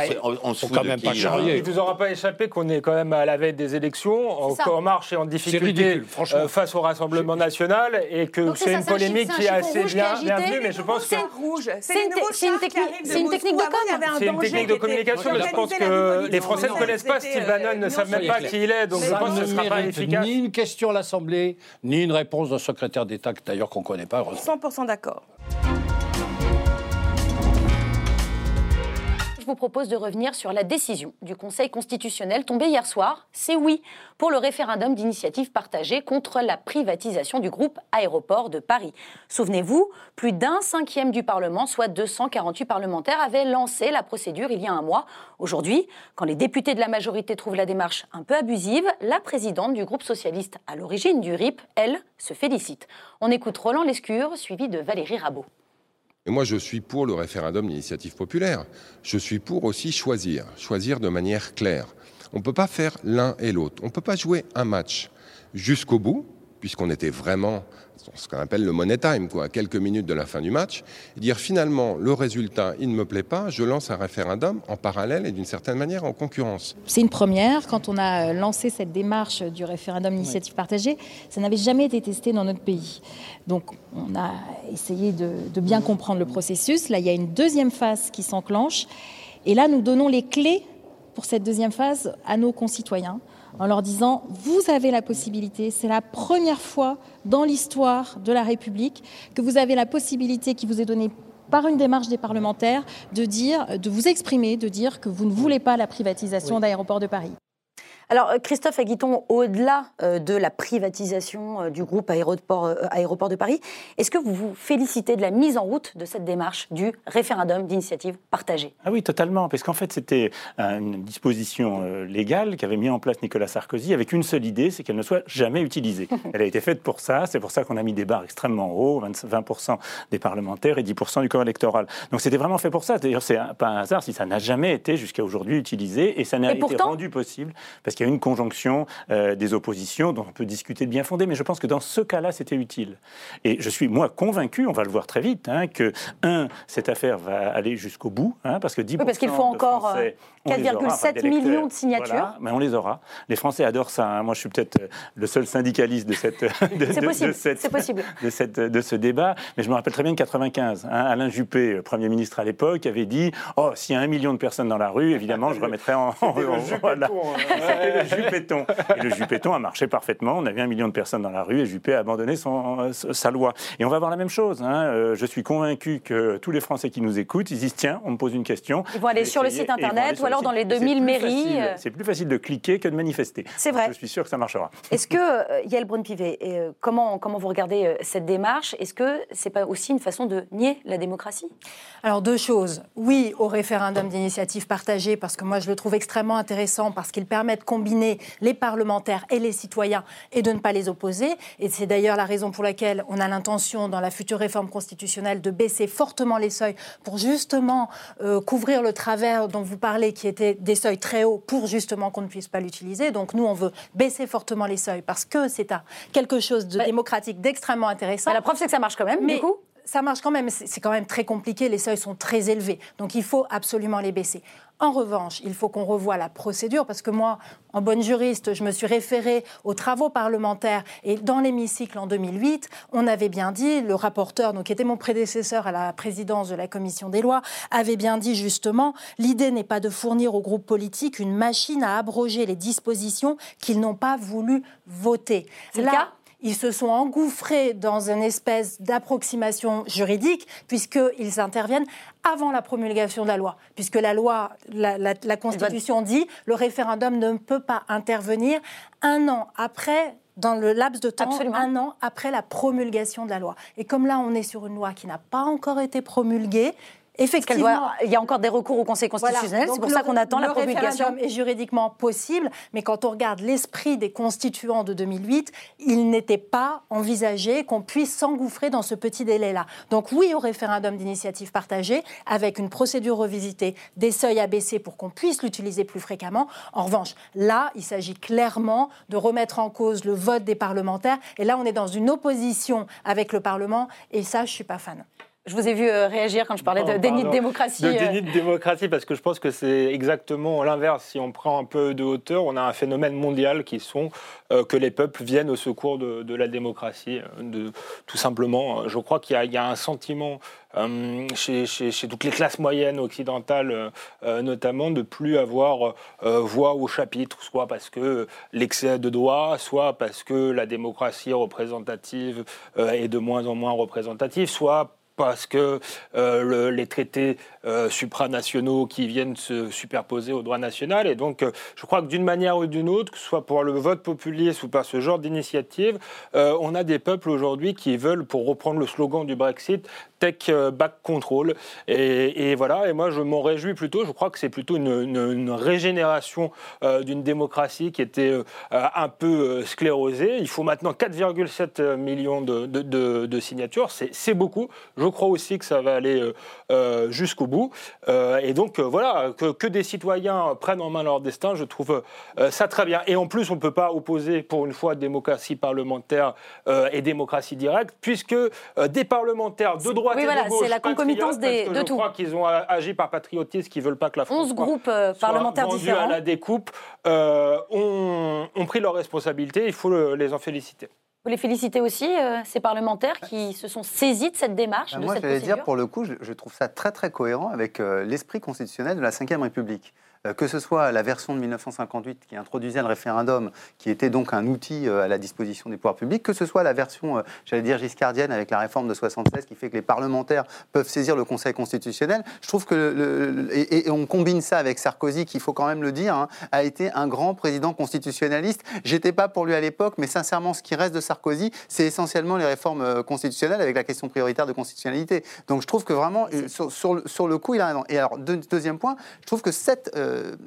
Speaker 16: on, se quand même pas
Speaker 15: charrier. Il ne vous aura pas échappé qu'on est quand même à la veille des élections, en, marche et en difficulté face au Rassemblement national, et que c'est une polémique qui est assez bien, bienvenue, mais je pense que.
Speaker 17: C'est une, technique,
Speaker 1: une technique de com.
Speaker 15: C'est une technique de communication, mais je pense que les Français ne connaissent pas Steve Bannon, ne savent même pas qui il est, donc je pense que ce ne sera pas efficace.
Speaker 6: Ni une question à l'Assemblée, ni une réponse d'un secrétaire d'État, d'ailleurs qu'on ne connaît pas.
Speaker 17: 100% d'accord.
Speaker 1: Vous propose de revenir sur la décision du Conseil constitutionnel tombée hier soir. C'est oui pour le référendum d'initiative partagée contre la privatisation du groupe Aéroport de Paris. Souvenez-vous, plus d'un cinquième du Parlement, soit 248 parlementaires, avaient lancé la procédure il y a un mois. Aujourd'hui, quand les députés de la majorité trouvent la démarche un peu abusive, la présidente du groupe socialiste à l'origine du RIP, elle, se félicite. On écoute Roland Lescure, suivi de Valérie Rabault.
Speaker 18: Et moi, je suis pour le référendum d'initiative populaire. Je suis pour aussi choisir, choisir de manière claire. On ne peut pas faire l'un et l'autre. On ne peut pas jouer un match jusqu'au bout, puisqu'on était vraiment ce qu'on appelle le money time, quoi, à quelques minutes de la fin du match, et dire finalement le résultat, il ne me plaît pas, je lance un référendum en parallèle et d'une certaine manière en concurrence.
Speaker 19: C'est une première. Quand on a lancé cette démarche du référendum d'initiative partagée, ça n'avait jamais été testé dans notre pays. Donc on a essayé de, de bien comprendre le processus. Là, il y a une deuxième phase qui s'enclenche. Et là, nous donnons les clés pour cette deuxième phase à nos concitoyens en leur disant, vous avez la possibilité, c'est la première fois dans l'histoire de la République que vous avez la possibilité qui vous est donnée par une démarche des parlementaires de dire, de vous exprimer, de dire que vous ne voulez pas la privatisation d'aéroports de Paris.
Speaker 1: Alors, euh, Christophe Aguiton, au-delà euh, de la privatisation euh, du groupe Aéroport, Aéroport de Paris, est-ce que vous vous félicitez de la mise en route de cette démarche du référendum d'initiative partagée?
Speaker 20: Ah oui, totalement, parce qu'en fait, c'était une disposition légale qu'avait mis en place Nicolas Sarkozy avec une seule idée, c'est qu'elle ne soit jamais utilisée. <laughs> Elle a été faite pour ça, c'est pour ça qu'on a mis des barres extrêmement hauts, 20% des parlementaires et 10% du corps électoral. Donc c'était vraiment fait pour ça. D'ailleurs, c'est pas un hasard si ça n'a jamais été jusqu'à aujourd'hui utilisé et ça n'a été rendu possible parce qu'il y a une conjonction euh, des oppositions dont on peut discuter de bien fondé, mais je pense que dans ce cas-là, c'était utile. Et je suis, moi, convaincu, on va le voir très vite, hein, que, un, cette affaire va aller jusqu'au bout, hein, parce que 10%
Speaker 1: parce qu'il faut encore 4,7 euh, millions de signatures.
Speaker 20: mais on les aura. Les Français adorent ça. Hein. Moi, je suis peut-être euh, le seul syndicaliste de cette, <laughs> de,
Speaker 1: de, cette,
Speaker 20: possible. de, cette, de ce débat, mais je me rappelle très bien 95. Alain Juppé, Premier ministre à l'époque, avait dit Oh, s'il y a un million de personnes dans la rue, évidemment, je remettrai en.
Speaker 15: en, voilà. <laughs>
Speaker 20: le Juppéton. Et le Juppéton a marché parfaitement. On avait un million de personnes dans la rue et Juppé a abandonné son, sa loi. Et on va voir la même chose. Hein. Euh, je suis convaincu que tous les Français qui nous écoutent, ils disent tiens, on me pose une question.
Speaker 1: Ils vont aller sur le site internet ou alors dans les 2000 mairies.
Speaker 20: Euh. C'est plus facile de cliquer que de manifester.
Speaker 1: C'est vrai.
Speaker 20: Je suis sûr que ça marchera.
Speaker 1: Est-ce que, euh, Yael Brun-Pivet, comment, comment vous regardez cette démarche? Est-ce que c'est pas aussi une façon de nier la démocratie?
Speaker 21: Alors, deux choses. Oui, au référendum d'initiative partagée, parce que moi, je le trouve extrêmement intéressant, parce qu'il permet de combiner les parlementaires et les citoyens et de ne pas les opposer. Et c'est d'ailleurs la raison pour laquelle on a l'intention, dans la future réforme constitutionnelle, de baisser fortement les seuils pour justement euh, couvrir le travers dont vous parlez, qui était des seuils très hauts, pour justement qu'on ne puisse pas l'utiliser. Donc nous, on veut baisser fortement les seuils parce que c'est quelque chose de démocratique, d'extrêmement intéressant.
Speaker 1: la preuve, c'est que ça marche quand même, du coup
Speaker 21: ça marche quand même, c'est quand même très compliqué, les seuils sont très élevés, donc il faut absolument les baisser. En revanche, il faut qu'on revoie la procédure, parce que moi, en bonne juriste, je me suis référée aux travaux parlementaires, et dans l'hémicycle en 2008, on avait bien dit, le rapporteur, donc qui était mon prédécesseur à la présidence de la commission des lois, avait bien dit justement, l'idée n'est pas de fournir aux groupes politiques une machine à abroger les dispositions qu'ils n'ont pas voulu voter.
Speaker 1: C'est le cas?
Speaker 21: Ils se sont engouffrés dans une espèce d'approximation juridique, puisqu'ils interviennent avant la promulgation de la loi, puisque la loi, la, Constitution dit, le référendum ne peut pas intervenir un an après dans le laps de temps, un an après la promulgation de la loi. Et comme là, on est sur une loi qui n'a pas encore été promulguée, Effectivement.
Speaker 1: il y a encore des recours au Conseil constitutionnel, c'est pour ça qu'on attend la promulgation.
Speaker 21: est juridiquement possible, mais quand on regarde l'esprit des constituants de 2008, il n'était pas envisagé qu'on puisse s'engouffrer dans ce petit délai-là. Donc oui au référendum d'initiative partagée, avec une procédure revisitée, des seuils abaissés pour qu'on puisse l'utiliser plus fréquemment. En revanche, là, il s'agit clairement de remettre en cause le vote des parlementaires. Et là, on est dans une opposition avec le Parlement, et ça, je suis pas fan.
Speaker 1: Je vous ai vu euh, réagir quand je parlais de déni de démocratie.
Speaker 15: De déni de démocratie, parce que je pense que c'est exactement l'inverse. Si on prend un peu de hauteur, on a un phénomène mondial qui sont euh, que les peuples viennent au secours de, la démocratie. Euh, de, tout simplement, je crois qu'il y, a un sentiment chez, toutes les classes moyennes occidentales, notamment, de plus avoir voix au chapitre, soit parce que l'excès de droit, soit parce que la démocratie représentative est de moins en moins représentative, soit parce que euh, les traités euh, supranationaux qui viennent se superposer au droit national. Et donc, euh, je crois que d'une manière ou d'une autre, que ce soit pour le vote populiste ou par ce genre d'initiative, on a des peuples aujourd'hui qui veulent, pour reprendre le slogan du Brexit, tech back control. Et, voilà, et moi je m'en réjouis plutôt, je crois que c'est plutôt une, régénération d'une démocratie qui était un peu sclérosée. Il faut maintenant 4,7 millions de, signatures, c'est beaucoup. Crois aussi que ça va aller euh, euh, jusqu'au bout. Euh, et donc, voilà, que, des citoyens prennent en main leur destin, je trouve ça très bien. Et en plus, on ne peut pas opposer, pour une fois, démocratie parlementaire et démocratie directe, puisque des parlementaires de droite et de gauche,
Speaker 1: c'est la concomitance des, de
Speaker 15: je
Speaker 1: tout.
Speaker 15: Je crois qu'ils ont agi par patriotisme, qui veulent pas que la France
Speaker 1: 11 groupes parlementaires différents
Speaker 15: à la découpe, ont, ont, pris leurs responsabilités. Il faut les en féliciter.
Speaker 1: Vous les félicitez aussi, euh, ces parlementaires qui se sont saisis de cette démarche
Speaker 22: bah, Moi, j'allais dire, pour le coup, je, trouve ça très très cohérent avec euh, l'esprit constitutionnel de la Ve République. Euh, que ce soit la version de 1958 qui introduisait le référendum, qui était donc un outil euh, à la disposition des pouvoirs publics, que ce soit la version, euh, j'allais dire, giscardienne avec la réforme de 76 qui fait que les parlementaires peuvent saisir le Conseil constitutionnel, je trouve que, et, on combine ça avec Sarkozy, qu'il faut quand même le dire, hein, a été un grand président constitutionnaliste. J'étais pas pour lui à l'époque, mais sincèrement, ce qui reste de Sarkozy, c'est essentiellement les réformes constitutionnelles avec la question prioritaire de constitutionnalité. Donc je trouve que vraiment, sur, sur, le coup, il a raison. Et alors, deuxième point, je trouve que cette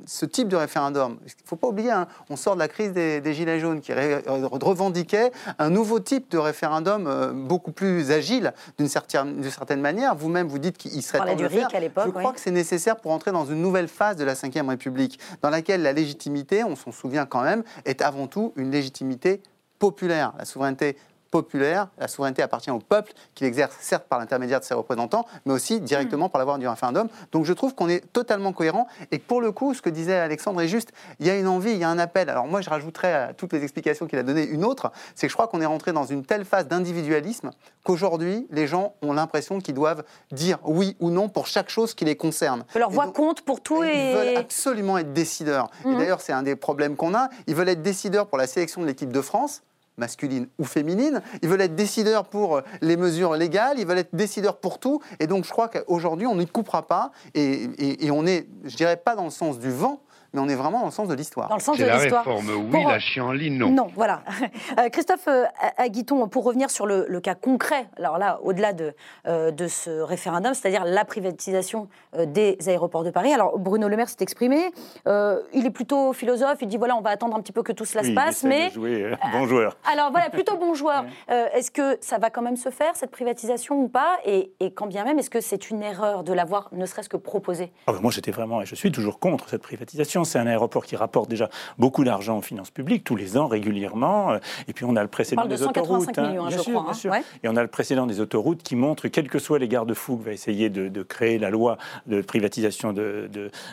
Speaker 22: ce type de référendum, il ne faut pas oublier, hein, on sort de la crise des, Gilets jaunes qui revendiquait un nouveau type de référendum euh, beaucoup plus agile d'une certaine, certaine, manière. Vous-même, vous dites qu'il serait temps de.
Speaker 1: Je
Speaker 22: crois que c'est nécessaire pour entrer dans une nouvelle phase de la Ve République, dans laquelle la légitimité, on s'en souvient quand même, est avant tout une légitimité populaire. La souveraineté populaire. La souveraineté appartient au peuple, qui l'exerce certes par l'intermédiaire de ses représentants, mais aussi directement par la voie du référendum. Donc je trouve qu'on est totalement cohérent et pour le coup, ce que disait Alexandre est juste. Il y a une envie, il y a un appel. Alors moi, je rajouterais à toutes les explications qu'il a données une autre, c'est que je crois qu'on est rentré dans une telle phase d'individualisme qu'aujourd'hui, les gens ont l'impression qu'ils doivent dire oui ou non pour chaque chose qui les concerne.
Speaker 1: Leur voix compte pour tout et...
Speaker 22: Ils veulent absolument être décideurs. Et mhm. d'ailleurs, c'est un des problèmes qu'on a. Ils veulent être décideurs pour la sélection de l'équipe de France masculine ou féminine. Ils veulent être décideurs pour euh, les mesures légales, ils veulent être décideurs pour tout. Et donc, je crois qu'aujourd'hui, on ne coupera pas. Et, on est, je dirais, pas dans le sens du vent, mais on est vraiment dans le sens de l'histoire.
Speaker 1: Dans le sens de l'histoire.
Speaker 18: La réforme, oui, la chienlit, non.
Speaker 1: Non, voilà. <laughs> Euh, Christophe euh, Aguiton, pour revenir sur le, cas concret, alors là, au-delà de, euh, de ce référendum, c'est-à-dire la privatisation des aéroports de Paris. Alors, Bruno Le Maire s'est exprimé. il est plutôt philosophe. Il dit voilà, on va attendre un petit peu que tout cela se passe. mais.
Speaker 20: De jouer, bon joueur. <laughs>
Speaker 1: alors, voilà, plutôt bon joueur. <laughs> est-ce que ça va quand même se faire, cette privatisation ou pas? Et, et, quand bien même, est-ce que c'est une erreur de l'avoir ne serait-ce que proposé
Speaker 20: ah, Moi, j'étais vraiment, et je suis toujours contre cette privatisation c'est un aéroport qui rapporte déjà beaucoup d'argent aux finances publiques, tous les ans, régulièrement. Euh, et puis on a le précédent des autoroutes.
Speaker 1: Millions, hein, je crois, hein.
Speaker 20: Et on a le précédent des autoroutes qui montre, quels que soient les garde-fous que va essayer de, créer la loi de privatisation de,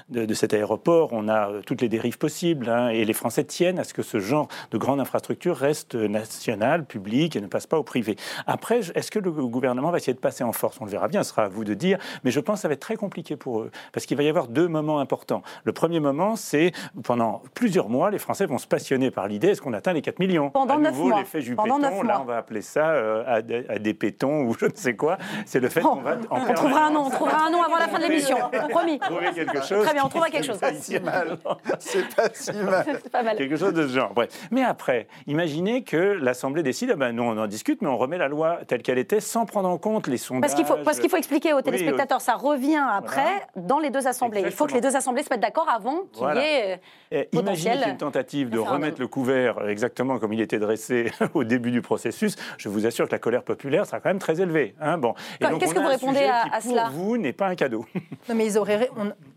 Speaker 20: de, cet aéroport, on a euh, toutes les dérives possibles. Hein. et les Français tiennent à ce que ce genre de grande infrastructure reste national, public et ne passe pas au privé. Après, est-ce que le gouvernement va essayer de passer en force? On le verra bien, ce sera à vous de dire. Mais je pense que ça va être très compliqué pour eux. Parce qu'il va y avoir deux moments importants. Le premier moment, c'est pendant plusieurs mois, les Français vont se passionner par l'idée est-ce qu'on atteint les 4 millions?
Speaker 1: Pendant 9 mois.
Speaker 20: l'effet Juppéton, là on va appeler ça euh, à, des pétons ou je ne sais quoi. C'est le fait qu'on va
Speaker 1: en On trouvera un nom, on trouvera un nom avant la fin de l'émission, <laughs> promis.
Speaker 20: Trouver quelque chose.
Speaker 1: Très bien, on trouvera quelque chose. <laughs>
Speaker 22: C'est pas si <laughs> mal. C'est pas si mal.
Speaker 1: pas mal.
Speaker 20: Quelque chose de ce genre. Mais après, imaginez que l'Assemblée décide, ah ben, nous on en discute, mais on remet la loi telle qu'elle était sans prendre en compte les sondages.
Speaker 1: Parce qu'il faut, parce qu'il faut expliquer aux téléspectateurs, ça revient après dans les deux assemblées. Il faut que les deux assemblées se mettent d'accord avant qu'il euh,
Speaker 20: eh, imaginez une tentative de remettre le couvert exactement comme il était dressé <laughs> au début du processus. Je vous assure que la colère populaire sera quand même très élevée. Hein bon.
Speaker 1: Qu'est-ce que vous répondez à, cela
Speaker 20: Pour vous, n'est pas un cadeau. <laughs>
Speaker 21: Non, mais ils auraient,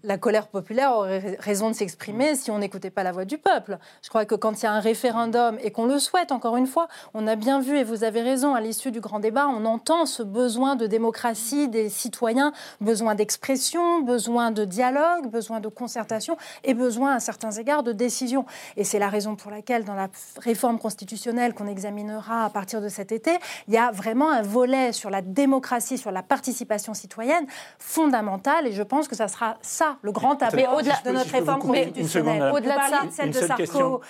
Speaker 21: la colère populaire aurait raison de s'exprimer si on n'écoutait pas la voix du peuple. Je crois que quand il y a un référendum et qu'on le souhaite, encore une fois, on a bien vu, et vous avez raison, à l'issue du grand débat, on entend ce besoin de démocratie des citoyens, besoin d'expression, besoin de dialogue, besoin de concertation et besoin à certains égards de décision. Et c'est la raison pour laquelle, dans la réforme constitutionnelle qu'on examinera à partir de cet été, il y a vraiment un volet sur la démocratie, sur la participation citoyenne fondamentale. Et je pense que ça sera ça, le grand appel au-delà de notre réforme constitutionnelle. Au-delà de ça, celle de Sarko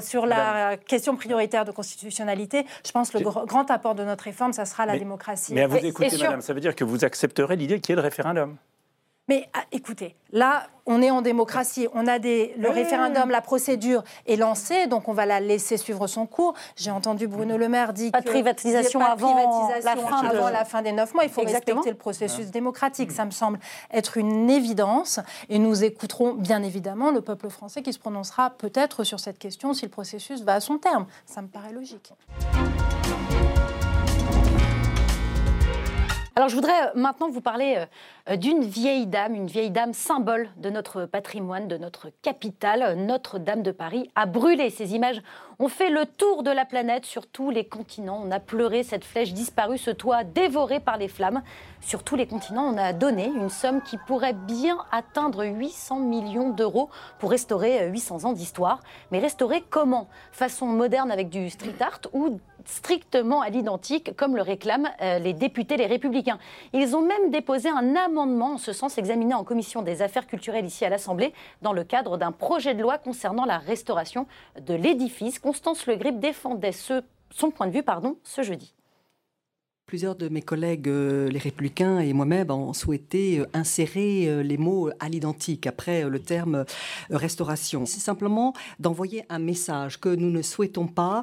Speaker 21: sur la question prioritaire de constitutionnalité, je pense que le grand apport de notre réforme, ça sera la démocratie.
Speaker 20: Mais à vous écouter, madame, ça veut dire que vous accepterez l'idée qu'il y ait le référendum
Speaker 21: mais ah, écoutez, là, on est en démocratie. On a des, le référendum, la procédure est lancée, donc on va la laisser suivre son cours. J'ai entendu Bruno Le Maire dire
Speaker 1: pas de privatisation, avant, la fin
Speaker 21: avant la fin des neuf mois. Il faut respecter le processus démocratique. Ça me semble être une évidence. Et nous écouterons bien évidemment le peuple français qui se prononcera peut-être sur cette question si le processus va à son terme. Ça me paraît logique.
Speaker 1: Alors je voudrais maintenant vous parler euh, d'une vieille dame, une vieille dame symbole de notre patrimoine, de notre capitale. Notre-Dame de Paris a brûlé. Ces images ont fait le tour de la planète sur tous les continents. On a pleuré cette flèche disparue, ce toit dévoré par les flammes. Sur tous les continents, on a donné une somme qui pourrait bien atteindre 800 millions d'euros pour restaurer 800 ans d'histoire. Mais restaurer comment? Façon moderne avec du street art ou strictement à l'identique, comme le réclament euh, les députés les républicains. Ils ont même déposé un amendement en ce sens examiné en commission des affaires culturelles ici à l'Assemblée dans le cadre d'un projet de loi concernant la restauration de l'édifice. Constance Le Grip défendait son point de vue ce jeudi.
Speaker 23: Plusieurs de mes collègues, euh, les républicains et moi-même, ont souhaité euh, insérer euh, les mots à l'identique après le terme restauration. C'est simplement d'envoyer un message que nous ne souhaitons pas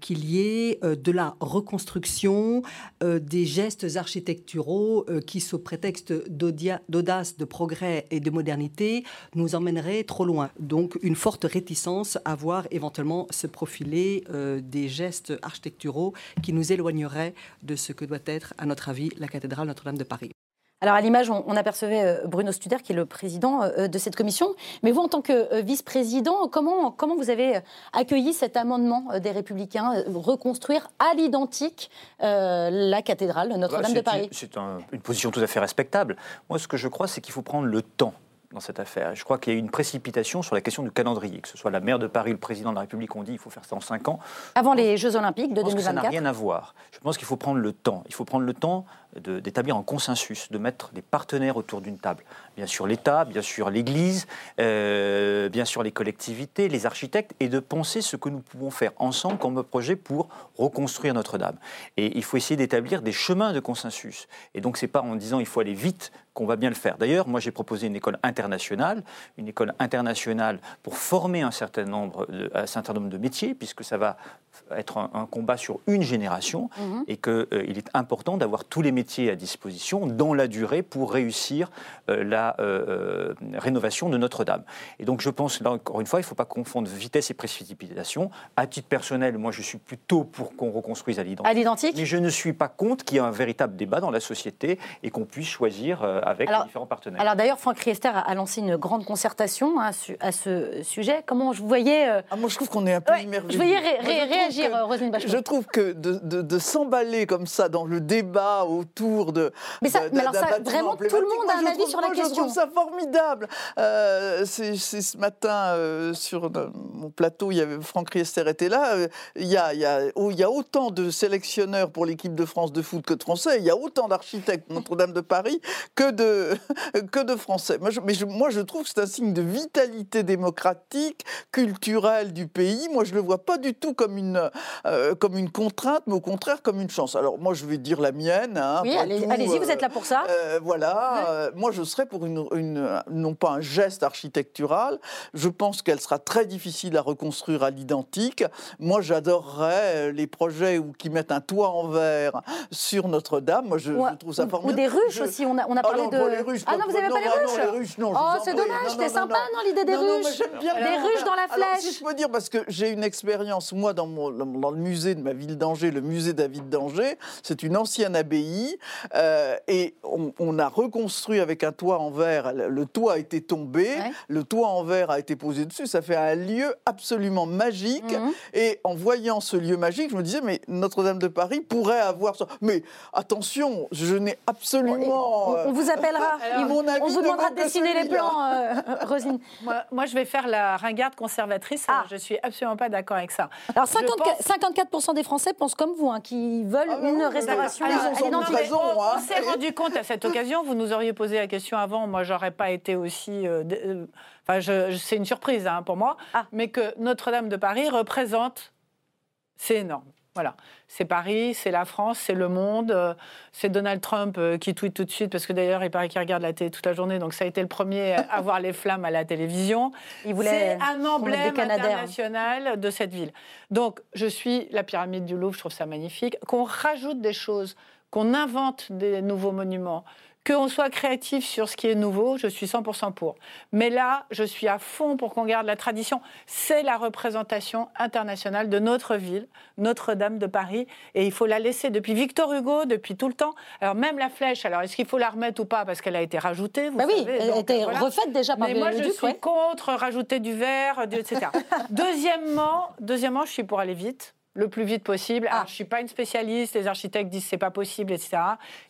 Speaker 23: qu'il y ait de la reconstruction des gestes architecturaux qui, sous prétexte d'audace, de progrès et de modernité, nous emmèneraient trop loin. Donc une forte réticence à voir éventuellement se profiler des gestes architecturaux qui nous éloigneraient de ce que doit être, à notre avis, la cathédrale Notre-Dame de Paris.
Speaker 1: Alors à l'image, on, apercevait euh, Bruno Studer, qui est le président euh, de cette commission. Mais vous, en tant que euh, vice-président, comment, comment vous avez accueilli cet amendement des Républicains, reconstruire à l'identique la cathédrale Notre-Dame
Speaker 12: bah,
Speaker 1: de Paris?
Speaker 12: C'est une position tout à fait respectable. Moi, ce que je crois, c'est qu'il faut prendre le temps dans cette affaire. Je crois qu'il y a eu une précipitation sur la question du calendrier, que ce soit la maire de Paris, le président de la République, ont dit qu'il faut faire ça en 5 ans.
Speaker 1: Avant les Jeux Olympiques de
Speaker 12: 2024 Ça n'a rien à voir. Je pense qu'il faut prendre le temps. Il faut prendre le temps d'établir un consensus, de mettre des partenaires autour d'une table. Bien sûr l'État, bien sûr l'Église, euh, bien sûr les collectivités, les architectes, et de penser ce que nous pouvons faire ensemble comme projet pour reconstruire Notre-Dame. Et il faut essayer d'établir des chemins de consensus. Et donc c'est pas en disant il faut aller vite qu'on va bien le faire. D'ailleurs, moi j'ai proposé une école internationale, une école internationale pour former un certain nombre un certain nombre de métiers, puisque ça va être un, combat sur une génération, mhm. et qu'il euh, est important d'avoir tous les métiers à disposition dans la durée pour réussir euh, la euh, euh, rénovation de Notre-Dame. Et donc je pense, là encore une fois, il ne faut pas confondre vitesse et précipitation. À titre personnel, moi je suis plutôt pour qu'on reconstruise à l'identique. Mais je ne suis pas contre qu'il y ait un véritable débat dans la société et qu'on puisse choisir avec les différents partenaires.
Speaker 1: Alors d'ailleurs, Franck Riester a lancé une grande concertation hein, à ce sujet. Comment je voyais...
Speaker 11: Ah, moi je trouve qu'on est un peu ouais,
Speaker 1: Je voyais réagir, Bachelot.
Speaker 11: Je trouve que de, de, de s'emballer comme ça dans le débat autour tour de.
Speaker 1: Mais ça, alors ça, vraiment, tout le monde a un avis sur la question.
Speaker 11: Je trouve ça formidable. Euh, c'est ce matin, euh, sur mon plateau, il y avait Franck Riester était là. Euh, il, y a, il, y a, oh, il y a autant de sélectionneurs pour l'équipe de France de foot que de Français. Il y a autant d'architectes Notre-Dame de Paris que de, <laughs> que de Français. Moi je, mais moi, je trouve que c'est un signe de vitalité démocratique, culturelle du pays. Moi, je ne le vois pas du tout comme une, comme une contrainte, mais au contraire comme une chance. Alors, moi, je vais dire la mienne. Hein,
Speaker 1: oui, allez-y, vous êtes là pour ça.
Speaker 11: Euh, voilà, euh, moi je serais pour une, non pas un geste architectural. Je pense qu'elle sera très difficile à reconstruire à l'identique. Moi j'adorerais euh, les projets où, qui mettent un toit en verre sur Notre-Dame. Moi je, trouve ça formidable.
Speaker 1: Ou des ruches aussi, on a, on a ah parlé de.
Speaker 11: Les ruches,
Speaker 1: ah non, vous n'avez pas les ruches, non, les ruches non,
Speaker 11: Oh,
Speaker 1: c'est dommage, c'était sympa, non, l'idée des ruches Des ruches dans la flèche. Alors,
Speaker 11: si je peux dire, parce que j'ai une expérience, moi, dans, mon, dans le musée de ma ville d'Angers, le musée David d'Angers, c'est une ancienne abbaye euh, et on, a reconstruit avec un toit en verre. Le toit a été tombé, le toit en verre a été posé dessus. Ça fait un lieu absolument magique. Mhm. Et en voyant ce lieu magique, je me disais, mais Notre-Dame de Paris pourrait avoir ça. Mais attention, je n'ai absolument.
Speaker 1: On, vous appellera. <laughs>
Speaker 11: on
Speaker 1: vous demandera de dessiner les plans, euh, Rosine.
Speaker 5: Moi, je vais faire la ringarde conservatrice. Ah. Je suis absolument pas d'accord avec ça.
Speaker 1: Alors, 54%, des Français pensent comme vous, hein, qui veulent ah, une restauration
Speaker 5: on, s'est rendu compte à cette occasion, vous nous auriez posé la question avant, moi j'aurais pas été aussi... Euh, euh, enfin, c'est une surprise hein, pour moi, ah. mais que Notre-Dame de Paris représente, c'est énorme. Voilà, c'est Paris, c'est la France, c'est le monde, euh, c'est Donald Trump qui tweet tout de suite, parce que d'ailleurs, il paraît qu'il regarde la télé toute la journée, donc ça a été le premier à <laughs> voir les flammes à la télévision. C'est un emblème international de cette ville. Donc, je suis la pyramide du Louvre, je trouve ça magnifique. Qu'on rajoute des choses qu'on invente des nouveaux monuments, qu'on soit créatif sur ce qui est nouveau, je suis 100% pour. Mais là, je suis à fond pour qu'on garde la tradition. C'est la représentation internationale de notre ville, Notre-Dame de Paris, et il faut la laisser depuis Victor Hugo, depuis tout le temps. Alors même la flèche, alors est-ce qu'il faut la remettre ou pas? Parce qu'elle a été rajoutée
Speaker 1: bah Oui, elle a été refaite déjà par
Speaker 5: Mais moi, je suis contre rajouter du verre, etc. <laughs> deuxièmement, deuxièmement, je suis pour aller vite le plus vite possible. Ah. je suis pas une spécialiste, les architectes disent c'est pas possible, etc.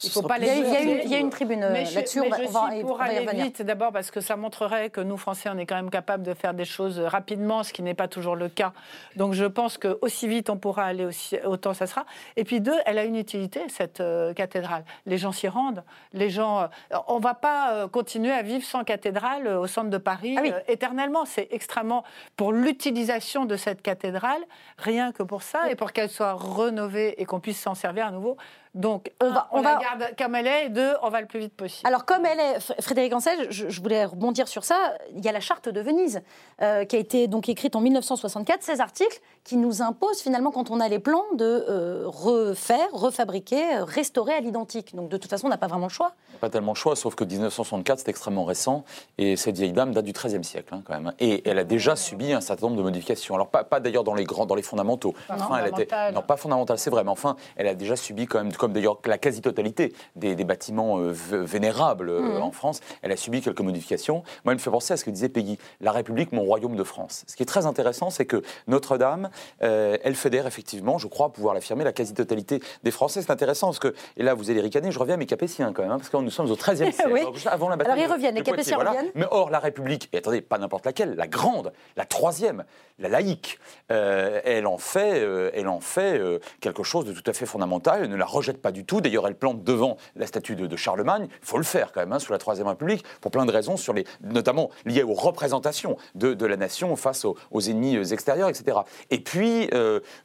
Speaker 1: Il faut pas les. Il y, a une tribune là-dessus.
Speaker 5: On, va, suis pour aller vite d'abord parce que ça montrerait que nous Français on est quand même capable de faire des choses rapidement, ce qui n'est pas toujours le cas. Donc je pense que aussi vite on pourra aller, aussi, autant ça sera. Et puis deux, elle a une utilité cette euh, cathédrale. Les gens s'y rendent. Les gens, euh, on va pas euh, continuer à vivre sans cathédrale au centre de Paris ah éternellement. C'est extrêmement pour l'utilisation de cette cathédrale, rien que pour et pour qu'elle soit rénovée et qu'on puisse s'en servir à nouveau, donc, on, va, on, la garde comme elle est, et deux, on va le plus vite possible.
Speaker 1: Alors, comme elle est, Frédéric Ancel, je, voulais rebondir sur ça. Il y a la charte de Venise, euh, qui a été donc écrite en 1964, 16 articles, qui nous imposent finalement, quand on a les plans, de euh, refaire, refabriquer, euh, restaurer à l'identique. Donc, de toute façon, on n'a pas vraiment le choix.
Speaker 10: Pas tellement le choix, sauf que 1964, c'est extrêmement récent, et cette vieille dame date du XIIIe siècle, hein, quand même. Et elle a déjà subi un certain nombre de modifications. Alors, pas, pas d'ailleurs dans les grands, dans les fondamentaux. Enfin, elle était, non, pas fondamentale, c'est vrai, mais enfin, elle a déjà subi quand même comme d'ailleurs la quasi-totalité des, bâtiments vénérables mmh. en France, elle a subi quelques modifications. Moi, elle me fait penser à ce que disait Peggy, la République, mon royaume de France. Ce qui est très intéressant, c'est que Notre-Dame, elle fédère effectivement, je crois pouvoir l'affirmer, la quasi-totalité des Français. C'est intéressant parce que, et là vous allez ricaner, je reviens à mes Capétiens quand même, hein, parce que nous sommes au XIIIe <laughs> siècle,
Speaker 1: avant la bataille. Alors ils reviennent, les Capétiens reviennent.
Speaker 10: Mais or, la République, et attendez, pas n'importe laquelle, la grande, la troisième, la laïque, euh, elle en fait, euh, elle en fait euh, quelque chose de tout à fait fondamental. Elle ne la rejette pas du tout. D'ailleurs, elle plante devant la statue de, Charlemagne. Il faut le faire quand même hein, sous la Troisième République pour plein de raisons, sur les, notamment liées aux représentations de, la nation face aux, ennemis extérieurs, etc. Et puis,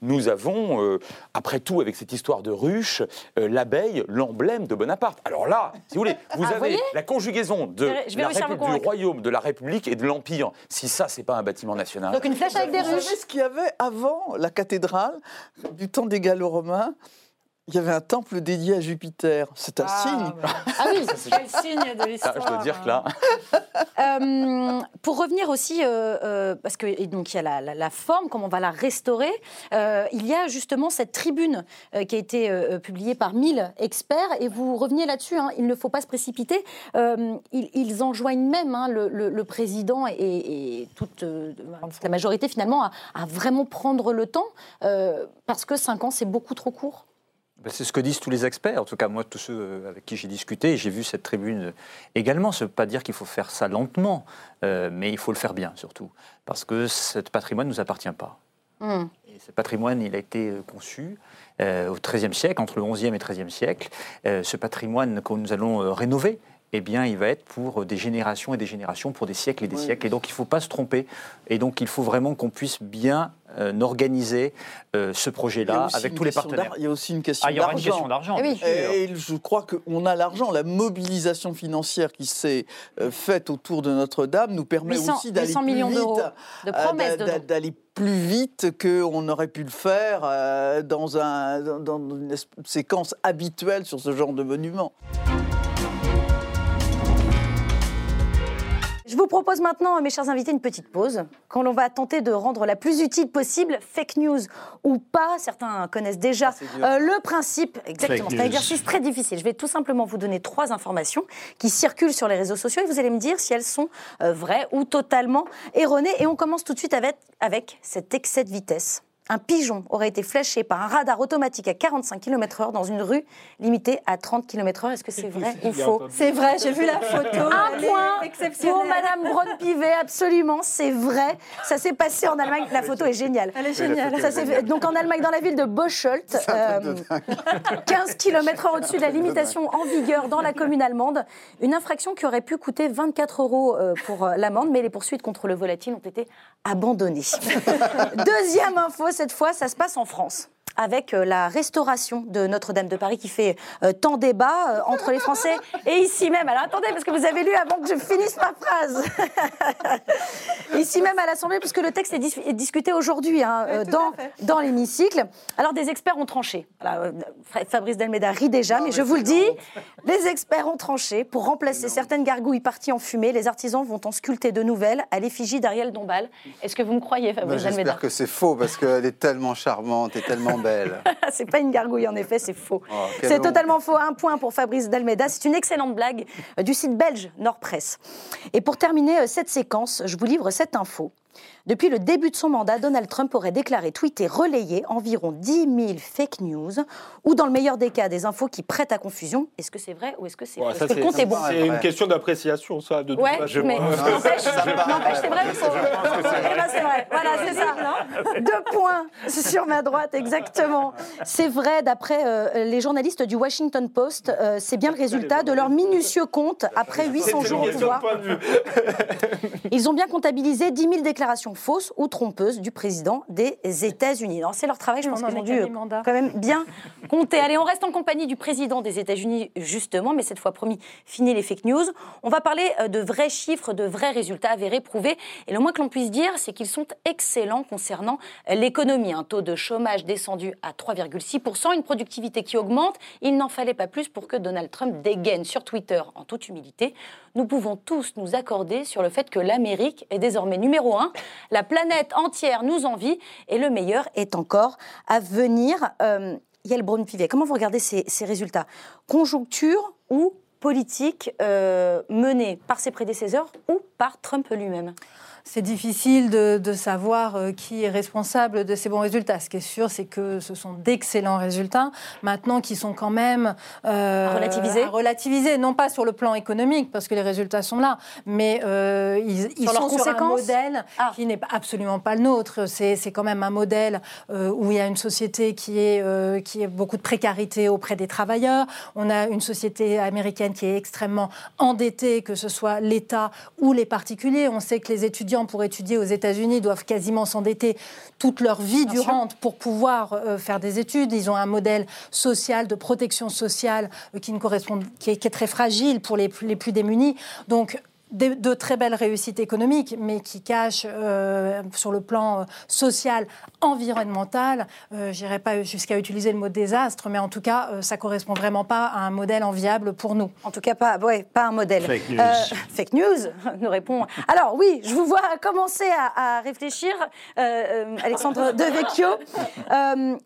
Speaker 10: nous avons, après tout, avec cette histoire de ruche, l'abeille, l'emblème de Bonaparte. Alors là, si vous voulez, <laughs> vous ah, avez la conjugaison de la du royaume, de la République et de l'Empire. Si ça, c'est pas un bâtiment national.
Speaker 1: Donc une flèche avec des ruches. Vous
Speaker 11: savez ce qu'il y avait avant la cathédrale, du temps des Gallo-Romains? Il y avait un temple dédié à Jupiter. C'est un ah, signe.
Speaker 1: Ah oui, <laughs> c'est le signe de l'histoire.
Speaker 10: je dois dire que là. <laughs>
Speaker 1: Euh, pour revenir aussi, euh, euh, parce que donc il y a la, forme, comment on va la restaurer. il y a justement cette tribune qui a été publiée par 1000 experts, et vous reveniez là-dessus. Hein, il ne faut pas se précipiter. Ils, enjoignent même hein, le, président et, toute, la majorité finalement à, à, vraiment prendre le temps, parce que 5 ans c'est beaucoup trop court.
Speaker 12: Ben, c'est ce que disent tous les experts, en tout cas moi, tous ceux euh, avec qui j'ai discuté, j'ai vu cette tribune également. Ça ne veut pas dire qu'il faut faire ça lentement, euh, mais il faut le faire bien surtout, parce que ce patrimoine ne nous appartient pas. Hmm. Et ce patrimoine, il a été euh, conçu au XIIIe siècle, entre le XIe et XIIIe siècle. ce patrimoine que nous allons rénover, eh bien, il va être pour des générations et des générations, pour des siècles et des siècles. Et donc, il ne faut pas se tromper. Et donc, il faut vraiment qu'on puisse bien euh, organiser euh, ce projet-là avec tous les partenaires.
Speaker 11: Il y a aussi une question
Speaker 12: d'argent. Ah, il y aura une question d'argent.
Speaker 11: Eh et, je crois qu'on a l'argent. La mobilisation financière qui s'est euh, faite autour de Notre-Dame nous permet aussi d'aller plus
Speaker 1: millions
Speaker 11: vite. d'aller plus vite qu'on aurait pu le faire dans, un, dans une séquence habituelle sur ce genre de monument.
Speaker 1: Je vous propose maintenant, mes chers invités, une petite pause, quand l'on va tenter de rendre la plus utile possible, fake news ou pas. Certains connaissent déjà ah, euh, le principe. Exactement, c'est un exercice très difficile. Je vais tout simplement vous donner trois informations qui circulent sur les réseaux sociaux et vous allez me dire si elles sont euh, vraies ou totalement erronées. Et on commence tout de suite avec, avec cet excès de vitesse un pigeon aurait été flashé par un radar automatique à 45 km/h dans une rue limitée à 30 km/h. Est-ce que c'est <laughs> vrai ou faux C'est vrai, j'ai vu la <laughs> photo. un point pour Madame Braun-Pivet, absolument, c'est vrai. Ça s'est passé en Allemagne. La photo est géniale.
Speaker 5: Elle est géniale. Ça
Speaker 1: fait... Donc en Allemagne, dans la ville de Bocholt, 15 euh, <laughs> km/h au-dessus de la limitation en vigueur dans la commune allemande. Une infraction qui aurait pu coûter 24 euros euh, pour euh, l'amende, mais les poursuites contre le volatile ont été abandonnées. Deuxième info, cette fois, ça se passe en France avec euh, la restauration de Notre-Dame de Paris qui fait euh, tant débat euh, entre les Français et ici même. Alors attendez, parce que vous avez lu avant que je finisse ma phrase. <laughs> ici même à l'Assemblée, puisque le texte est, discuté aujourd'hui hein, dans, dans l'hémicycle. Alors des experts ont tranché. Fabrice Delmeda rit déjà, mais, je vous le dis, <laughs> les experts ont tranché. Pour remplacer certaines gargouilles parties en fumée, les artisans vont en sculpter de nouvelles à l'effigie d'Ariel Dombal. Est-ce que vous me croyez, Fabrice
Speaker 22: ben,
Speaker 1: Delmeda?
Speaker 22: J'espère que c'est faux, parce qu'elle est tellement charmante et tellement belle. <laughs> <laughs>
Speaker 1: c'est pas une gargouille, en effet, c'est faux. Oh, c'est totalement faux. Un point pour Fabrice Dalmeda. C'est une excellente blague euh, du site belge Nord Presse. Et pour terminer euh, cette séquence, je vous livre cette info. Depuis le début de son mandat, Donald Trump aurait déclaré, tweeté, relayé environ 10 000 fake news, ou dans le meilleur des cas, des infos qui prêtent à confusion. Est-ce que c'est vrai ou est-ce que c'est le compte est, bon?
Speaker 15: C'est une question d'appréciation, ça, de
Speaker 1: ouais, mais n'empêche, c'est vrai ou faux eh ben, c'est vrai, voilà, c'est ça. Deux points sur ma droite, exactement. C'est vrai, d'après euh, les journalistes du Washington Post, euh, c'est bien le résultat de leur minutieux compte après 800 jours au pouvoir. Ils ont bien comptabilisé 10 000 déclarations fausse ou trompeuse du président des États-Unis. C'est leur travail, je pense qu'ils ont dû quand même bien <laughs> compter. Allez, on reste en compagnie du président des États-Unis, justement, mais cette fois promis, fini les fake news. On va parler euh, de vrais chiffres, de vrais résultats avérés, prouvés. Et le moins que l'on puisse dire, c'est qu'ils sont excellents concernant l'économie. Un taux de chômage descendu à 3,6%, une productivité qui augmente. Il n'en fallait pas plus pour que Donald Trump dégaine sur Twitter, en toute humilité. Nous pouvons tous nous accorder sur le fait que l'Amérique est désormais numéro un la planète entière nous envie et le meilleur est encore à venir. Euh, Yael Braun-Pivet, comment vous regardez ces, résultats? Conjoncture ou politique euh, menée par ses prédécesseurs ou par Trump lui-même?
Speaker 21: C'est difficile de, savoir euh, qui est responsable de ces bons résultats. Ce qui est sûr, c'est que ce sont d'excellents résultats, maintenant qui sont quand même
Speaker 1: euh, relativisés.
Speaker 21: relativisés, non pas sur le plan économique, parce que les résultats sont là, mais euh, ils, ils sont sur un modèle ah. qui n'est absolument pas le nôtre. C'est quand même un modèle où il y a une société qui est qui est beaucoup de précarité auprès des travailleurs. On a une société américaine qui est extrêmement endettée, que ce soit l'État ou les particuliers. On sait que les étudiants pour étudier aux États-Unis doivent quasiment s'endetter toute leur vie durante pour pouvoir euh, faire des études. Ils ont un modèle social de protection sociale euh, qui, ne correspond, qui est, très fragile pour les, les plus démunis. Donc de, très belles réussites économiques, mais qui cachent euh, sur le plan euh, social, environnemental, euh, je n'irai pas jusqu'à utiliser le mot désastre, mais en tout cas, ça correspond vraiment pas à un modèle enviable pour nous.
Speaker 1: En tout cas, pas, ouais, pas un modèle.
Speaker 24: Fake news.
Speaker 1: fake news, <laughs> nous répond. Alors oui, je vous vois commencer à, réfléchir, Alexandre <laughs> Devecchio.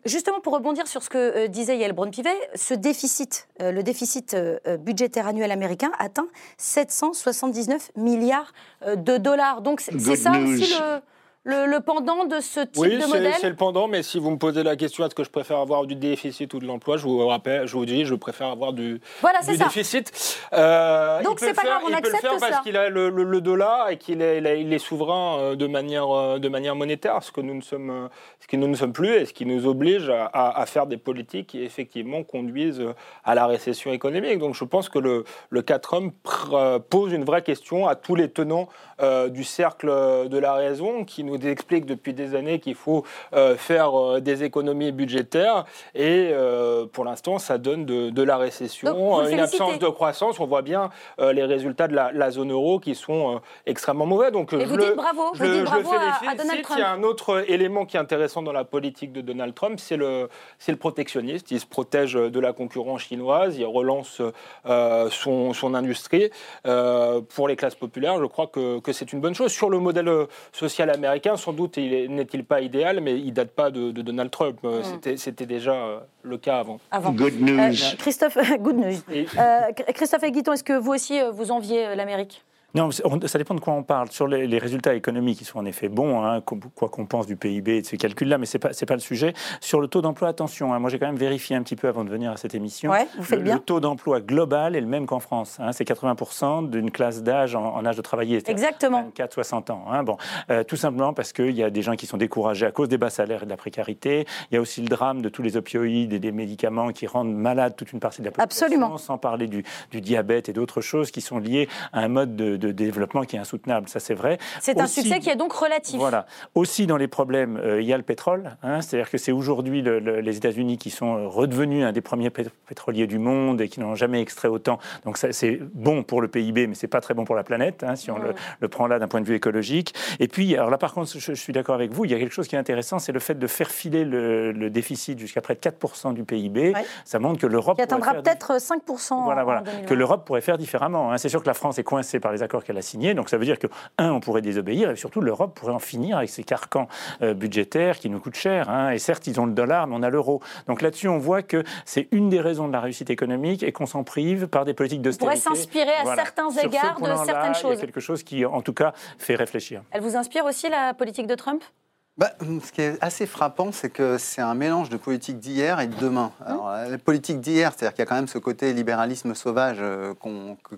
Speaker 1: justement, pour rebondir sur ce que disait Yael Braun-Pivet, ce déficit, le déficit budgétaire annuel américain atteint 779 milliards euh, de dollars. Donc c'est ça aussi le, le, pendant de ce type de modèle
Speaker 15: Oui, c'est le pendant, mais si vous me posez la question est-ce que je préfère avoir du déficit ou de l'emploi, je vous rappelle, je vous dis, je préfère avoir du,
Speaker 1: voilà,
Speaker 15: du
Speaker 1: ça.
Speaker 15: déficit.
Speaker 1: Euh, Donc c'est pas grave, on
Speaker 15: il
Speaker 1: accepte
Speaker 15: peut le faire parce qu'il a le, dollar et qu'il est, il est souverain euh, de manière, euh, de manière monétaire, ce que nous ne sommes, ce que nous ne sommes plus et ce qui nous oblige à, à, faire des politiques qui effectivement conduisent à la récession économique. Donc je pense que le, le 4 hommes pose une vraie question à tous les tenants du cercle de la raison qui nous explique depuis des années qu'il faut euh, faire euh, des économies budgétaires et euh, pour l'instant ça donne de, la récession, une absence de croissance. On voit bien les résultats de la, zone euro qui sont extrêmement mauvais.
Speaker 1: Donc et je vous le, dites bravo,
Speaker 15: je,
Speaker 1: vous dites bravo
Speaker 15: à,
Speaker 1: Donald Trump.
Speaker 15: Il y a un autre élément qui est intéressant dans la politique de Donald Trump, c'est le, le protectionnisme. Il se protège de la concurrence chinoise, il relance son, son, industrie. pour les classes populaires, je crois que, que c'est une bonne chose. Sur le modèle social américain, sans doute, n'est-il pas idéal, mais il date pas de, Donald Trump. Euh, hmm. C'était déjà euh, le cas avant.
Speaker 24: Good news.
Speaker 1: Euh, Christophe, <laughs> good news. Christophe Guiton, est-ce que vous aussi, vous enviez l'Amérique?
Speaker 20: Non, ça dépend de quoi on parle. Sur les, résultats économiques, qui sont en effet bons, hein, quoi qu'on pense du PIB et de ces calculs-là, mais ce n'est pas, pas le sujet. Sur le taux d'emploi, attention, hein, moi j'ai quand même vérifié un petit peu avant de venir à cette émission.
Speaker 1: Ouais, vous faites
Speaker 20: le,
Speaker 1: bien.
Speaker 20: le, taux d'emploi global est le même qu'en France. Hein, c'est 80% d'une classe d'âge en, âge de travailler.
Speaker 1: Exactement.
Speaker 20: 24-60 ans. Hein, bon, euh, tout simplement parce qu'il y a des gens qui sont découragés à cause des bas salaires et de la précarité. Il y a aussi le drame de tous les opioïdes et des médicaments qui rendent malade toute une partie de la population.
Speaker 1: Absolument.
Speaker 20: Sans parler du, du diabète et d'autres choses qui sont liées à un mode de, de développement qui est insoutenable, ça c'est vrai.
Speaker 1: C'est un succès qui est donc relatif.
Speaker 20: Voilà. Aussi dans les problèmes, euh, il y a le pétrole. Hein. C'est-à-dire que c'est aujourd'hui les États-Unis qui sont euh, redevenus un des premiers pétroliers du monde et qui n'ont jamais extrait autant. Donc c'est bon pour le PIB, mais c'est pas très bon pour la planète, hein, si on le, prend là d'un point de vue écologique. Et puis, alors là par contre, je, suis d'accord avec vous, il y a quelque chose qui est intéressant, c'est le fait de faire filer le, déficit jusqu'à près de 4% du PIB. Ça montre que l'Europe...
Speaker 1: Qui atteindra peut-être 5%
Speaker 20: voilà, voilà. Que l'Europe pourrait faire différemment. Hein. C'est sûr que la France est coincée par les accords qu'elle a signés, donc ça veut dire que, un, on pourrait désobéir, et surtout l'Europe pourrait en finir avec ces carcans euh, budgétaires qui nous coûtent cher. Hein. Et certes, ils ont le dollar, mais on a l'euro. Donc là-dessus, on voit que c'est une des raisons de la réussite économique et qu'on s'en prive par des politiques d'austérité.
Speaker 1: On pourrait s'inspirer à certains égards de certaines choses.
Speaker 20: Il y a quelque chose qui, en tout cas, fait réfléchir.
Speaker 1: Elle vous inspire aussi la politique de Trump?
Speaker 22: Bah, ce qui est assez frappant, c'est que c'est un mélange de politique d'hier et de demain. Alors, la politique d'hier, c'est-à-dire qu'il y a quand même ce côté libéralisme sauvage euh,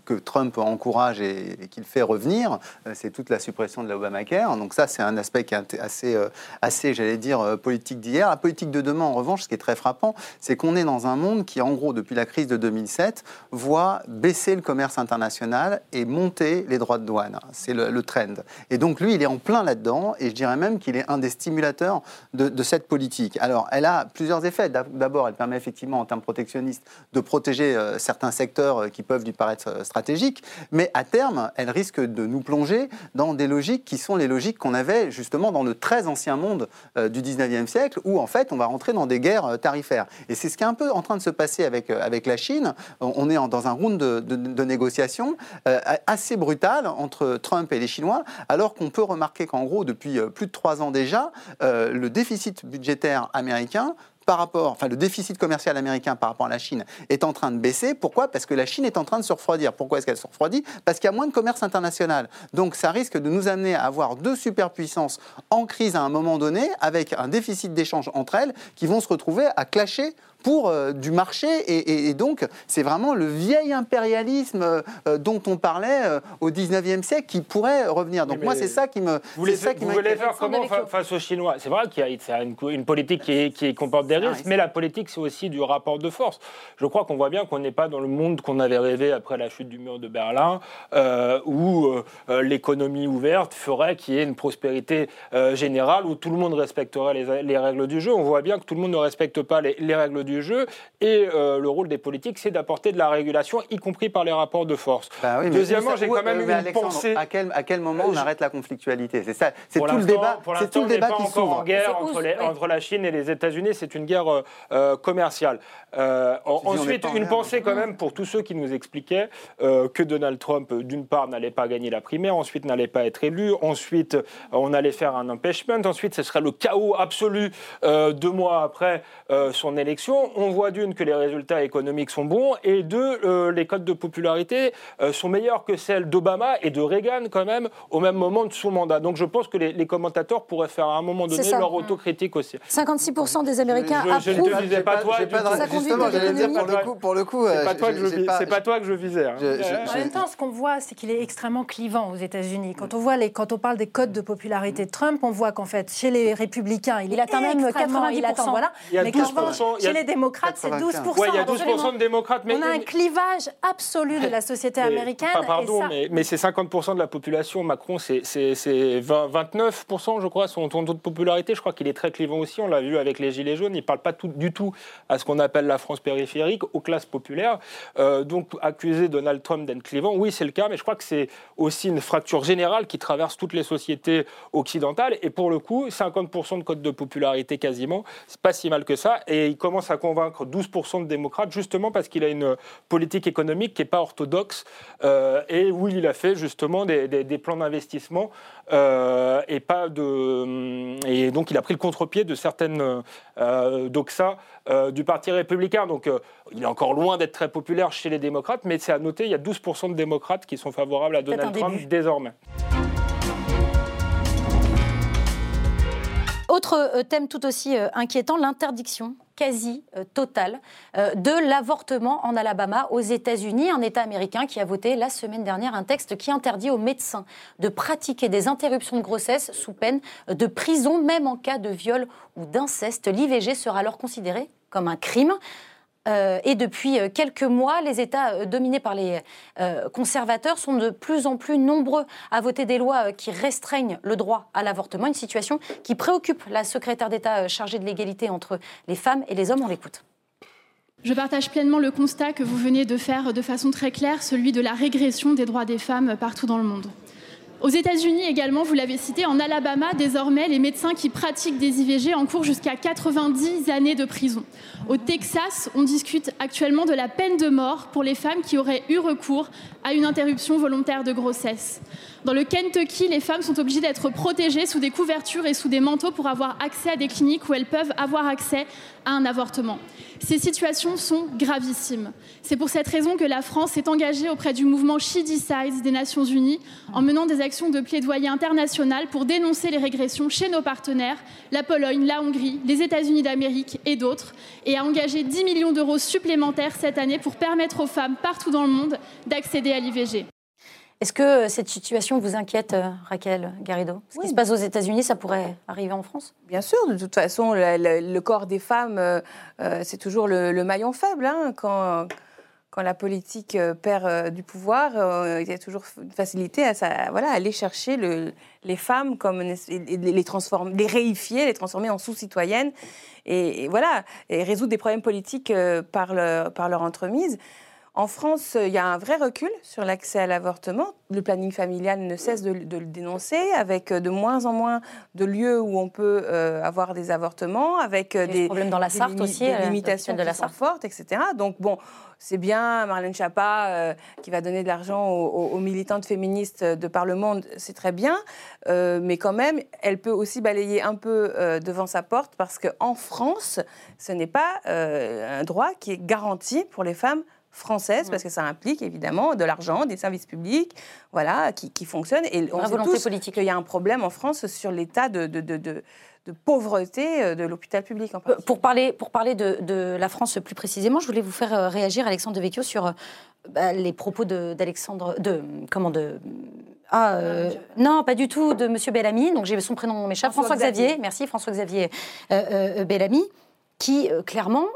Speaker 22: que, Trump encourage et, qu'il fait revenir, euh, c'est toute la suppression de l'Obamacare. Donc ça, c'est un aspect qui est assez, euh, assez j'allais dire, politique d'hier. La politique de demain, en revanche, ce qui est très frappant, c'est qu'on est dans un monde qui, en gros, depuis la crise de 2007, voit baisser le commerce international et monter les droits de douane. C'est le, le trend. Et donc lui, il est en plein là-dedans, et je dirais même qu'il est un des stimulateurs de, cette politique. Alors, elle a plusieurs effets. D'abord, elle permet effectivement, en termes protectionnistes, de protéger euh, certains secteurs euh, qui peuvent lui paraître euh, stratégiques, mais à terme, elle risque de nous plonger dans des logiques qui sont les logiques qu'on avait justement dans le très ancien monde du 19e siècle, où en fait, on va rentrer dans des guerres tarifaires. Et c'est ce qui est un peu en train de se passer avec, avec la Chine. On est dans un round de, de négociations assez brutal entre Trump et les Chinois, alors qu'on peut remarquer qu'en gros, depuis plus de trois ans déjà, euh, le déficit budgétaire américain par rapport, enfin le déficit commercial américain par rapport à la Chine est en train de baisser. Pourquoi? Parce que la Chine est en train de se refroidir. Pourquoi est-ce qu'elle se refroidit? Parce qu'il y a moins de commerce international. Donc ça risque de nous amener à avoir deux superpuissances en crise à un moment donné, avec un déficit d'échange entre elles, qui vont se retrouver à clasher pour euh, du marché. Et, donc, c'est vraiment le vieil impérialisme euh, euh, dont on parlait au 19e siècle qui pourrait revenir. Donc, moi, c'est ça qui me.
Speaker 15: Vous voulez, ça qui vous voulez faire comment face aux Chinois? C'est vrai qu'il y a une, une politique qui, qui, comporte des ah risques, mais la politique, c'est aussi du rapport de force. Je crois qu'on voit bien qu'on n'est pas dans le monde qu'on avait rêvé après la chute du mur de Berlin, où l'économie ouverte ferait qu'il y ait une prospérité générale, où tout le monde respecterait les, règles du jeu. On voit bien que tout le monde ne respecte pas les, les règles du jeu. Et euh, le rôle des politiques, c'est d'apporter de la régulation, y compris par les rapports de force.
Speaker 22: Bah
Speaker 15: Deuxièmement, j'ai quand même une pensée.
Speaker 22: À quel, à quel moment on arrête la conflictualité? C'est ça, c'est tout le débat.
Speaker 15: Pour l'instant,
Speaker 22: on n'est
Speaker 15: pas encore en guerre entre, entre, la Chine et les États-Unis. C'est une guerre euh, euh, commerciale. ensuite, une pensée quand même pour tous ceux qui nous expliquaient que Donald Trump, d'une part, n'allait pas gagner la primaire, ensuite n'allait pas être élu, ensuite on allait faire un impeachment, ensuite ce serait le chaos absolu deux mois après son élection on voit d'une que les résultats économiques sont bons et deux, euh, les codes de popularité euh, sont meilleurs que celles d'Obama et de Reagan quand même au même moment de son mandat. Donc je pense que les, commentateurs pourraient faire à un moment donné leur autocritique aussi.
Speaker 1: 56% des Américains
Speaker 15: je,
Speaker 1: approuvent.
Speaker 15: Je ne visais pas toi.
Speaker 22: Justement, j'allais dire pour le coup, pour le coup,
Speaker 15: c'est pas, toi que je visais. Hein.
Speaker 25: En même temps, ce qu'on voit, c'est qu'il est extrêmement clivant aux États-Unis. Quand on voit les, quand on parle des codes de popularité de Trump, on voit qu'en fait, chez les républicains, il, il atteint même 90%. Voilà.
Speaker 15: Il y a 12%,
Speaker 25: chez les démocrates, c'est 12%.
Speaker 15: Oui, il y a 12% de démocrates.
Speaker 25: Mais... On a un clivage absolu de la <laughs> société américaine.
Speaker 15: pardon, mais, c'est 50% de la population. Macron, c'est 29%, je crois, son taux de popularité. Je crois qu'il est très clivant aussi. On l'a vu avec les Gilets jaunes. Il ne parle pas tout, du tout à ce qu'on appelle la France périphérique, aux classes populaires. Euh, donc, accuser Donald Trump d'être clivant, oui, c'est le cas, mais je crois que c'est aussi une fracture générale qui traverse toutes les sociétés occidentales. Et pour le coup, 50% de code de popularité quasiment, c'est pas si mal que ça. Et il commence à convaincre 12% de démocrates, justement parce qu'il a une politique économique qui n'est pas orthodoxe euh, et où il a fait justement des, plans d'investissement euh, et pas de hum, et donc il a pris le contre-pied de certaines euh, doxa du Parti républicain. Donc il est encore loin d'être très populaire chez les démocrates, mais c'est à noter, il y a 12% de démocrates qui sont favorables à Donald Trump désormais.
Speaker 1: Autre thème tout aussi inquiétant, l'interdiction quasi euh, totale euh, de l'avortement en Alabama aux États-Unis, un État américain qui a voté la semaine dernière un texte qui interdit aux médecins de pratiquer des interruptions de grossesse sous peine de prison, même en cas de viol ou d'inceste. L'IVG sera alors considéré comme un crime. Euh, et depuis euh, quelques mois, les États euh, dominés par les conservateurs sont de plus en plus nombreux à voter des lois qui restreignent le droit à l'avortement, une situation qui préoccupe la secrétaire d'État chargée de l'égalité entre les femmes et les hommes. On l'écoute.
Speaker 26: Je partage pleinement le constat que vous venez de faire de façon très claire, celui de la régression des droits des femmes partout dans le monde. Aux États-Unis également, vous l'avez cité, en Alabama, désormais, les médecins qui pratiquent des IVG encourent jusqu'à 90 années de prison. Au Texas, on discute actuellement de la peine de mort pour les femmes qui auraient eu recours à une interruption volontaire de grossesse. Dans le Kentucky, les femmes sont obligées d'être protégées sous des couvertures et sous des manteaux pour avoir accès à des cliniques où elles peuvent avoir accès à un avortement. Ces situations sont gravissimes. C'est pour cette raison que la France s'est engagée auprès du mouvement She Decides des Nations Unies en menant des actions de plaidoyer international pour dénoncer les régressions chez nos partenaires, la Pologne, la Hongrie, les États-Unis d'Amérique et d'autres, et a engagé 10 millions d'euros supplémentaires cette année pour permettre aux femmes partout dans le monde d'accéder à l'IVG.
Speaker 1: Est-ce que cette situation vous inquiète, euh, Raquel Garrido? Ce qui se passe aux États-Unis, ça pourrait arriver en France?
Speaker 17: Bien sûr, de toute façon, le, corps des femmes, euh, euh, c'est toujours le, maillon faible. Hein, quand, quand la politique perd du pouvoir, il y a toujours une facilité à ça, voilà, aller chercher les femmes, comme les, transformer, les réifier, les transformer en sous-citoyennes, et, voilà, et résoudre des problèmes politiques par, par leur entremise En France, il y a un vrai recul sur l'accès à l'avortement. Le planning familial ne cesse de, le dénoncer, avec de moins en moins de lieux où on peut avoir des avortements, avec des
Speaker 1: problèmes dans la Sarthe aussi,
Speaker 17: des limitations de la Sarthe fortes, etc. Donc bon, c'est bien, Marlène Schiappa, euh, qui va donner de l'argent aux, militantes féministes de par le monde, c'est très bien, euh, mais quand même, elle peut aussi balayer un peu euh, devant sa porte parce qu'en France, ce n'est pas un droit qui est garanti pour les femmes françaises, parce que ça implique évidemment de l'argent, des services publics, voilà, qui, fonctionnent. Et on sait tous politique. qu'il y a un problème en France sur l'état de, de, de de pauvreté euh, de l'hôpital public. En
Speaker 1: euh, pour parler, pour parler de, la France plus précisément, je voulais vous faire euh, réagir, Alexandre Devecchio, sur bah, les propos d'Alexandre, de, comment de ah, non, pas du tout, de Monsieur Bellamy. Donc j'ai son prénom m'échappe. François, François Xavier. Merci, François Xavier Bellamy, qui clairement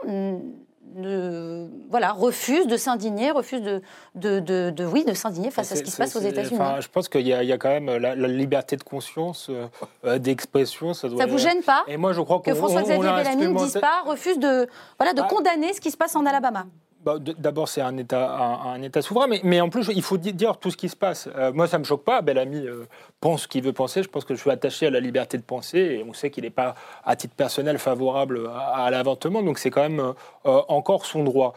Speaker 1: voilà, refuse de s'indigner, refuse de, de, oui, de s'indigner face à ce qui se passe aux États-Unis.
Speaker 15: je pense qu'il y, a quand même la, liberté de conscience, euh, euh, d'expression.
Speaker 1: Ça, doit... ça vous gêne pas
Speaker 15: Et moi, je crois
Speaker 1: que François-Xavier Bellamy ne dise pas, refuse de, voilà, de bah, condamner ce qui se passe en Alabama.
Speaker 15: Bah, d'abord, c'est un État, un, État souverain, mais, en plus, il faut dire tout ce qui se passe. Euh, moi, ça ne me choque pas. Bellamy euh, pense ce qu'il veut penser. Je pense que je suis attaché à la liberté de penser, on sait qu'il n'est pas, à titre personnel, favorable à, l'avortement, donc c'est quand même euh, encore son droit.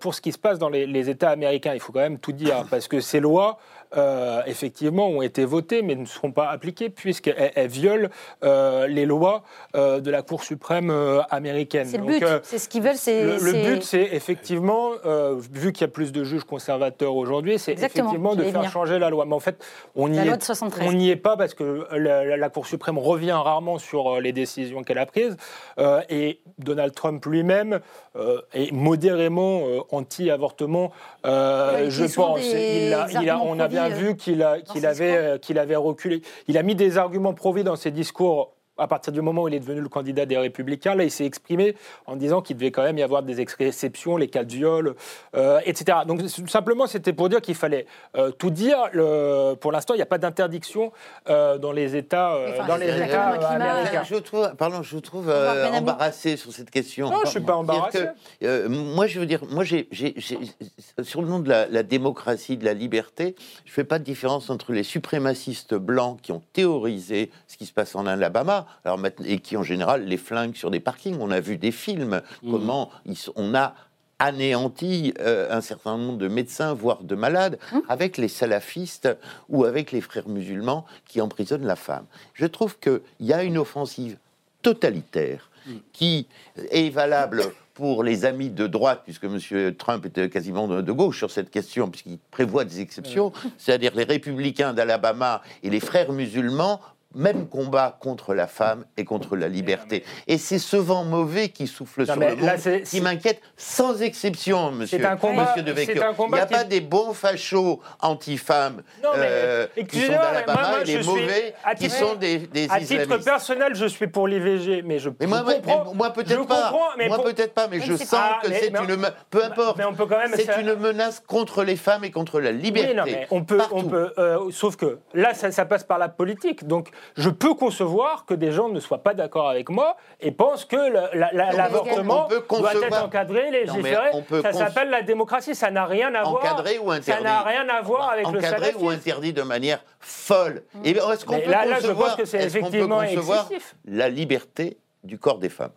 Speaker 15: pour ce qui se passe dans les, États américains, il faut quand même tout dire, parce que ces lois euh, effectivement, ont été votées, mais ne seront pas appliquées, puisqu'elles violent euh, les lois euh, de la Cour suprême américaine.
Speaker 1: C'est le but, c'est ce qu'ils veulent.
Speaker 15: Le, le, but, c'est effectivement, vu qu'il y a plus de juges conservateurs aujourd'hui, c'est effectivement de faire changer la loi. Mais en fait, on n'y est, pas parce que la, la, Cour suprême revient rarement sur les décisions qu'elle a prises. et Donald Trump lui-même est modérément anti-avortement, je pense. Il a, on a bien vu qu'il avait, euh, qu'il avait reculé. Il a mis des arguments pro dans ses discours à partir du moment où il est devenu le candidat des Républicains, là, il s'est exprimé en disant qu'il devait quand même y avoir des exceptions, les cas de viol, euh, etc. Donc, simplement, c'était pour dire qu'il fallait euh, tout dire. Le, pour l'instant, il n'y a pas d'interdiction euh, dans les États, dans les États américains.
Speaker 16: Je trouve, pardon, je vous trouve embarrassé sur cette question.
Speaker 15: Non, je ne suis pas embarrassé.
Speaker 16: moi, je veux dire, moi, j'ai, sur le nom de la, la, démocratie, de la liberté, je ne fais pas de différence entre les suprémacistes blancs qui ont théorisé ce qui se passe en Alabama alors, et qui en général les flinguent sur des parkings. On a vu des films, mmh. comment on a anéanti euh, un certain nombre de médecins, voire de malades, mmh. avec les salafistes ou avec les frères musulmans qui emprisonnent la femme. Je trouve qu'il y a une offensive totalitaire mmh. qui est valable pour les amis de droite, puisque M. Trump était quasiment de, gauche sur cette question, puisqu'il prévoit des exceptions, c'est-à-dire les républicains d'Alabama et les frères musulmans même combat contre la femme et contre la liberté. Et c'est ce vent mauvais qui souffle sur le monde qui m'inquiète sans exception, monsieur, un combat, monsieur Il n'y a pas des bons fachos anti-femmes euh, qui sont d'Alabama et des mauvais qui sont des, des
Speaker 15: À titre personnel, je suis pour l'IVG, mais je
Speaker 16: mais moi, moi peut-être pas. moi peut-être pas, mais je sens que c'est une peu importe. C'est une menace contre les femmes et contre la liberté. non, mais
Speaker 15: on peut, on peut euh, sauf que là, ça, ça passe par la politique. Donc je peux concevoir que des gens ne soient pas d'accord avec moi et pensent que l'avortement doit être encadré, légiféré. ça s'appelle la démocratie. Ça n'a rien à voir.
Speaker 16: Encadré ou interdit.
Speaker 15: Ça n'a rien à voir avec
Speaker 16: le Encadré ou interdit de manière folle.
Speaker 15: Et est-ce qu'on peut là, là, je pense que c'est effectivement excessif.
Speaker 16: la liberté du corps des femmes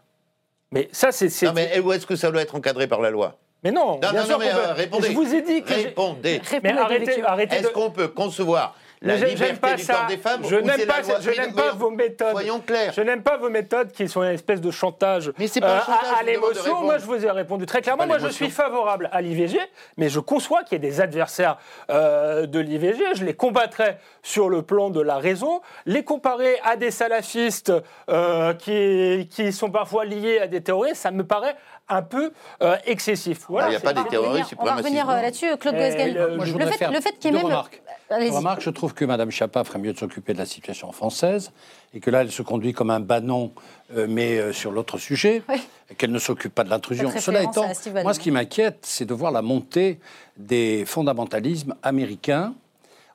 Speaker 15: Mais ça, c'est.
Speaker 16: Non, mais où est-ce que ça doit être encadré par la loi
Speaker 15: mais non,
Speaker 16: non, bien sûr mais, euh, répondez.
Speaker 15: Je vous ai dit que
Speaker 16: répondez.
Speaker 15: Mais arrêtez, arrêtez
Speaker 16: Est-ce qu'on peut concevoir la liberté pas du corps des femmes
Speaker 15: Je n'aime pas, je pas vos méthodes.
Speaker 16: Soyons clairs.
Speaker 15: Je n'aime pas vos méthodes qui sont une espèce de chantage,
Speaker 16: mais pas
Speaker 15: euh, à, l'émotion. Moi, je vous ai répondu très clairement. Moi, je suis favorable à l'IVG, mais je conçois qu'il y ait des adversaires euh, de l'IVG. Je les combattrai sur le plan de la raison. Les comparer à des salafistes euh, qui, qui sont parfois liés à des terroristes, ça me paraît un peu euh, excessif.
Speaker 16: Voilà, il n'y a pas des terroristes
Speaker 1: On va revenir euh, là-dessus, Claude Gosgel.
Speaker 4: Le, le, fait, le fait qu'il y ait même... Remarques. Remarque, je trouve que Mme Chapa ferait mieux de s'occuper de la situation française et que là, elle se conduit comme un banon, euh, mais sur l'autre sujet, et qu'elle ne s'occupe pas de l'intrusion. Cela étant, moi, ce qui m'inquiète, c'est de voir la montée des fondamentalismes américains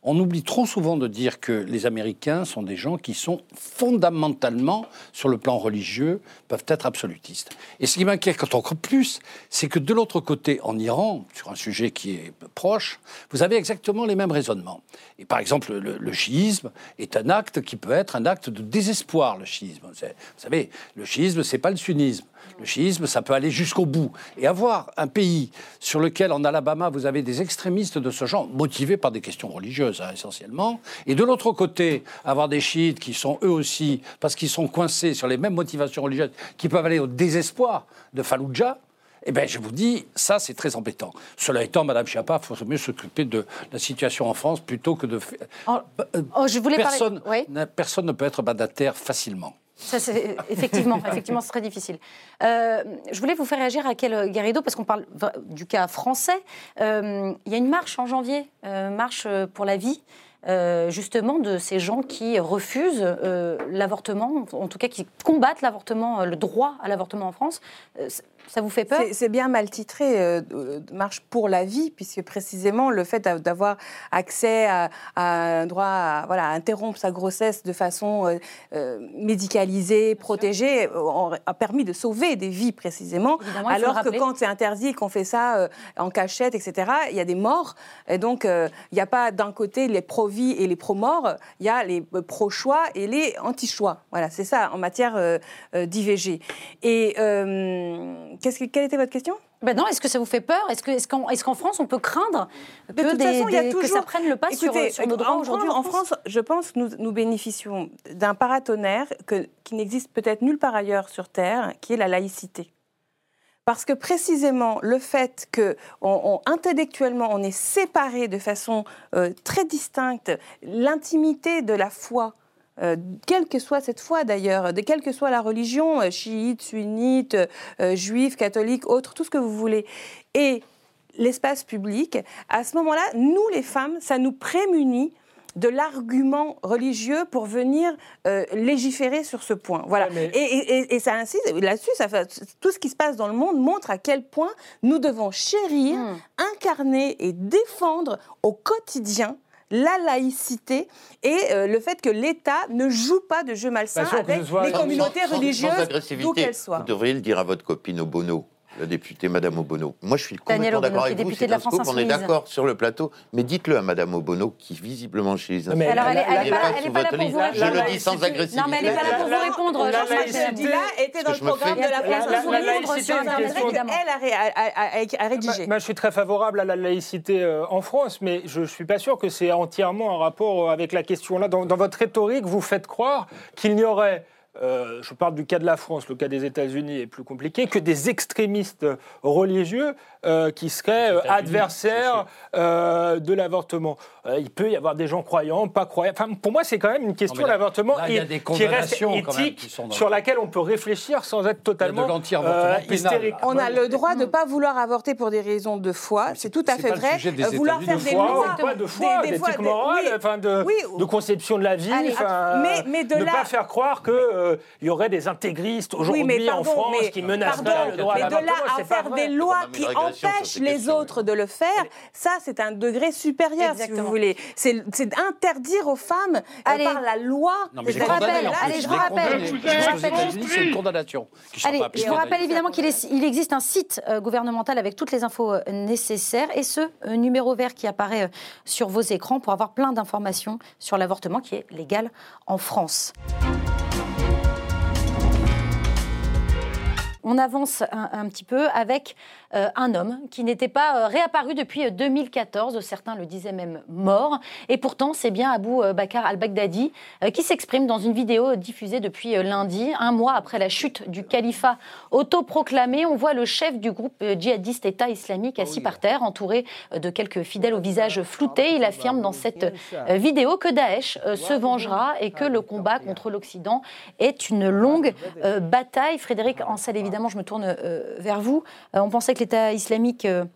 Speaker 6: on oublie trop souvent de dire que les Américains sont des gens qui sont fondamentalement, sur le plan religieux, peuvent être absolutistes. Et ce qui m'inquiète encore plus, c'est que de l'autre côté, en Iran, sur un sujet qui est proche, vous avez exactement les mêmes raisonnements. Et par exemple, le, chiisme est un acte qui peut être un acte de désespoir, le chiisme. Vous savez, le chiisme, c'est pas le sunnisme. Le chiisme, ça peut aller jusqu'au bout. Et avoir un pays sur lequel, en Alabama, vous avez des extrémistes de ce genre, motivés par des questions religieuses, hein, essentiellement, et de l'autre côté, avoir des chiites qui sont eux aussi, parce qu'ils sont coincés sur les mêmes motivations religieuses, qui peuvent aller au désespoir de Fallujah, eh bien, je vous dis, ça, c'est très embêtant. Cela étant, Madame Chiappa, il faut mieux s'occuper de la situation en France plutôt que de.
Speaker 1: Oh, oh, je voulais
Speaker 6: personne,
Speaker 1: parler...
Speaker 6: personne ne peut être mandataire facilement.
Speaker 1: Ça, c'est effectivement, <laughs> effectivement, c'est très difficile. Euh, je voulais vous faire réagir à quel Garrido, parce qu'on parle du cas français. Euh, il y a une marche en janvier, euh, marche pour la vie. justement de ces gens qui refusent l'avortement, en tout cas qui combattent l'avortement, le droit à l'avortement en France. Ça vous fait peur
Speaker 17: C'est bien mal titré, euh, Marche pour la vie, puisque précisément le fait d'avoir accès à, un droit à, voilà, interrompre sa grossesse de façon euh, euh, médicalisée, protégée, a permis de sauver des vies précisément. alors que quand c'est interdit, qu'on fait ça en cachette, etc., il y a des morts. Et donc, il n'y a pas d'un côté les pro-vie et les pro-morts, il y a les pro-choix et les anti-choix. Voilà, c'est ça en matière d'IVG. Et que, quelle était votre question?
Speaker 1: Ben non, est-ce que ça vous fait peur? Est-ce qu'en est qu'en France, on peut craindre que, que ça prenne le pas sur, nos droits aujourd'hui
Speaker 17: en, France je pense que nous, nous bénéficions d'un paratonnerre que, qui n'existe peut-être nulle part ailleurs sur Terre, qui est la laïcité. Parce que précisément le fait que on, intellectuellement on est séparé de façon euh, très distincte l'intimité de la foi euh, quelle que soit cette foi d'ailleurs, de quelle que soit la religion, euh, chiite, sunnite, euh, juif, catholique, autre, tout ce que vous voulez, et l'espace public, à ce moment-là, nous les femmes, ça nous prémunit de l'argument religieux pour venir légiférer sur ce point. Voilà. Et, ça insiste là-dessus. tout ce qui se passe dans le monde montre à quel point nous devons chérir, hmm. incarner et défendre au quotidien la laïcité et euh, le fait que l'État ne joue pas de jeu malsain avec les communautés religieuses, d'où qu'elles soient.
Speaker 16: Vous devriez le dire à votre copine Obono la députée Madame Obono. Moi, je suis complètement d'accord avec vous. C'est un scoop, on est d'accord sur le plateau, mais dites-le à Madame Obono, qui visiblement chez les
Speaker 1: mais alors, elle n'est pas, là pour vous répondre.
Speaker 16: Je le dis sans agressivité.
Speaker 1: Non, mais elle n'est pas là pour vous répondre.
Speaker 17: Jean-Marc là était dans le programme de la France Elle a rédigé.
Speaker 15: Moi, je suis très favorable à la laïcité euh, en France, mais je ne suis pas sûr que c'est entièrement en rapport avec la question là. Dans votre rhétorique, vous faites croire qu'il n'y aurait euh, je parle du cas de la France, le cas des États-Unis est plus compliqué, que des extrémistes religieux euh, qui seraient euh, adversaires de l'avortement. il peut y avoir des gens croyants, pas croyants. Enfin, pour moi, c'est quand même une question d'avortement qui reste éthique, sur laquelle on peut réfléchir sans être totalement hystérique.
Speaker 17: On a le droit de ne pas vouloir avorter pour des raisons de foi, c'est tout à fait vrai.
Speaker 15: vouloir faire des lois, pas de foi, d'éthique morale, de, conception de la vie, mais, de ne pas faire croire que il y aurait des intégristes aujourd'hui en France qui menaceraient le droit à
Speaker 17: Mais de là à faire des lois qui empêchent les autres de le faire, ça c'est un degré supérieur si vous voulez. C'est interdire aux femmes Allez. par la loi.
Speaker 1: Non, mais je vous rappelle, allez, je vous rappelle.
Speaker 6: C'est une condamnation.
Speaker 1: Allez, je vous rappelle évidemment qu'il existe un site euh, gouvernemental avec toutes les infos euh, nécessaires et ce euh, numéro vert qui apparaît sur vos écrans pour avoir plein d'informations sur l'avortement qui est légal en France. On avance un, petit peu avec euh, un homme qui n'était pas euh, réapparu depuis 2014. Certains le disaient même mort. Et pourtant, c'est bien Abou euh, Bakar al-Baghdadi qui s'exprime dans une vidéo diffusée depuis lundi, un mois après la chute du califat autoproclamé. On voit le chef du groupe djihadiste État islamique assis par terre, entouré de quelques fidèles au visage flouté. Il affirme dans cette vidéo que Daesh se vengera et que le combat contre l'Occident est une longue bataille. Frédéric Ansel, évidemment, je me tourne vers vous. On pensait que l'État islamique euh,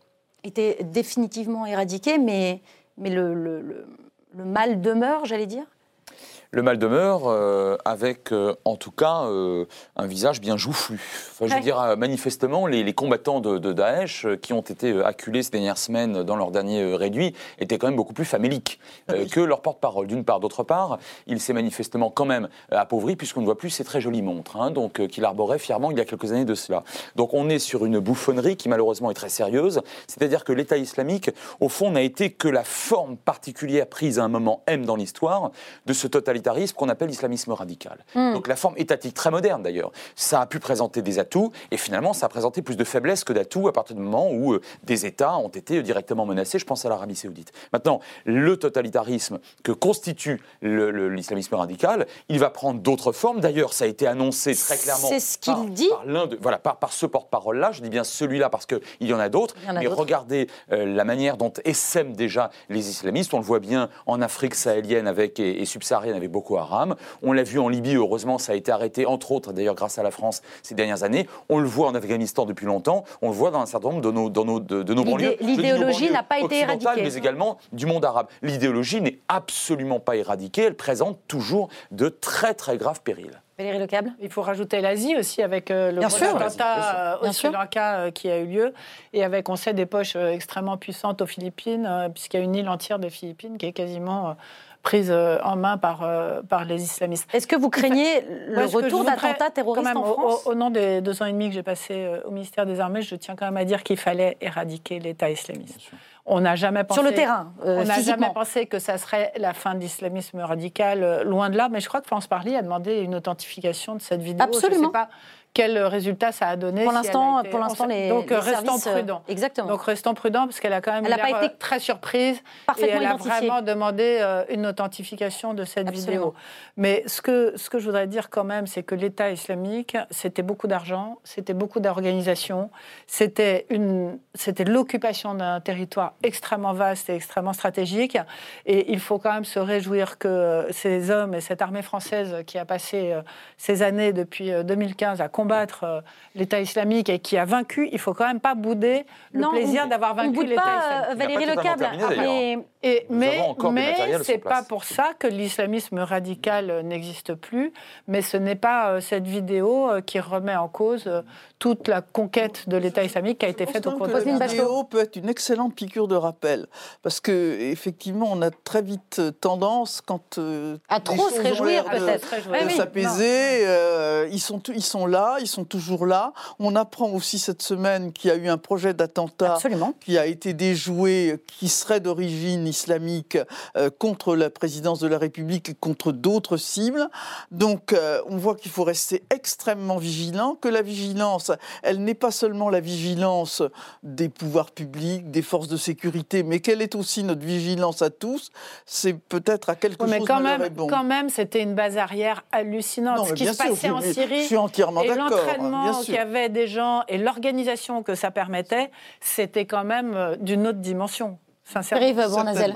Speaker 1: était définitivement éradiqué, mais, mais le, mal demeure, j'allais dire
Speaker 10: Le mal demeure euh, avec, euh, en tout cas, euh, un visage bien joufflu. Enfin, je veux dire, manifestement, les, combattants de, Daesh qui ont été acculés ces dernières semaines dans leur dernier réduit étaient quand même beaucoup plus faméliques que leur porte-parole. D'une part, d'autre part, il s'est manifestement quand même appauvri puisqu'on ne voit plus ces très jolies montres, hein, donc qu'il arborait fièrement il y a quelques années de cela. Donc on est sur une bouffonnerie qui malheureusement est très sérieuse, c'est-à-dire que l'État islamique, au fond, n'a été que la forme particulière prise à un moment M dans l'histoire de ce totalitarisme qu'on appelle l'islamisme radical. Hmm. Donc la forme étatique, très moderne d'ailleurs, ça a pu présenter des atouts et finalement ça a présenté plus de faiblesses que d'atouts à partir du moment où euh, des États ont été directement menacés. Je pense à l'Arabie saoudite. Maintenant, le totalitarisme que constitue l'islamisme radical, il va prendre d'autres formes. D'ailleurs, ça a été annoncé très clairement.
Speaker 1: C'est ce qu'il dit.
Speaker 10: Par, l'un de, voilà, par, par ce porte-parole-là. Je dis bien celui-là parce qu'il y en a d'autres. Mais regardez euh, la manière dont essaiment déjà les islamistes. On le voit bien en Afrique sahélienne avec, et, et subsaharienne avec Boko Haram. On l'a vu en Libye, heureusement, ça a été arrêté, entre autres, d'ailleurs, grâce à la France ces dernières années. On le voit en Afghanistan depuis longtemps. On le voit dans un certain nombre de nos, dans nos, de, nos banlieues.
Speaker 1: L'idéologie n'a pas été éradiquée.
Speaker 10: Mais également du monde arabe. L'idéologie n'est absolument pas éradiquée. Elle présente toujours de très, très graves périls.
Speaker 1: Valérie Lecable
Speaker 5: Il faut rajouter l'Asie aussi avec euh, le attentat euh, au Sri Lanka euh, qui a eu lieu et avec, on sait, des poches extrêmement puissantes aux Philippines, puisqu'il y a une île entière des Philippines qui est quasiment prise en main par, par les islamistes.
Speaker 1: Est-ce que vous craignez le retour d'attentats terroristes en France
Speaker 5: au, nom des deux ans et demi que j'ai passé au ministère des Armées, je tiens quand même à dire qu'il fallait éradiquer l'État islamiste. On n'a jamais pensé.
Speaker 1: Sur le terrain,
Speaker 5: euh, On n'a jamais pensé que ça serait la fin de l'islamisme radical, euh, loin de là. Mais je crois que France Parly a demandé une authentification de cette vidéo.
Speaker 1: Absolument. Je sais
Speaker 5: pas quel résultat ça a donné.
Speaker 1: Pour l'instant, pour l'instant, les
Speaker 5: donc
Speaker 1: les
Speaker 5: restons
Speaker 1: services,
Speaker 5: prudents.
Speaker 1: exactement.
Speaker 5: Donc restons prudents parce qu'elle a quand même
Speaker 1: elle
Speaker 5: pas
Speaker 1: été
Speaker 5: euh, très surprise
Speaker 1: et
Speaker 5: elle
Speaker 1: a
Speaker 5: vraiment demandé euh, une authentification de cette vidéo. Mais ce que ce que je voudrais dire quand même, c'est que l'État islamique, c'était beaucoup d'argent, c'était beaucoup d'organisation, c'était une c'était l'occupation d'un territoire extrêmement vaste et extrêmement stratégique. Et il faut quand même se réjouir que ces hommes et cette armée française qui a passé euh, ces années depuis 2015 à combattre combattre euh, l'État islamique et qui a vaincu, il faut quand même pas bouder le plaisir d'avoir vaincu l'État islamique.
Speaker 1: Euh, Valérie Lecable.
Speaker 5: Mais, et, mais, mais c'est pas pour ça que l'islamisme radical n'existe plus. Mais ce n'est pas euh, cette vidéo qui remet en cause toute la conquête de l'État islamique qui a été faite au cours de
Speaker 11: la vidéo peut être une excellente piqûre de rappel parce que effectivement on a très vite tendance quand
Speaker 1: à trop se réjouir peut-être.
Speaker 11: de, s'apaiser ils sont ils sont là ils sont toujours là. On apprend aussi cette semaine qu'il y a eu un projet d'attentat qui a été déjoué, qui serait d'origine islamique euh, contre la présidence de la République et contre d'autres cibles. Donc euh, on voit qu'il faut rester extrêmement vigilant, que la vigilance, elle n'est pas seulement la vigilance des pouvoirs publics, des forces de sécurité, mais qu'elle est aussi notre vigilance à tous. C'est peut-être à quelque chose
Speaker 5: mais quand même, quand même, c'était une base arrière hallucinante. Ce qui se passait en Syrie.
Speaker 11: Je suis entièrement d'accord
Speaker 5: l'entraînement qu'il y avait des gens et l'organisation que ça permettait, c'était quand même euh, d'une autre dimension.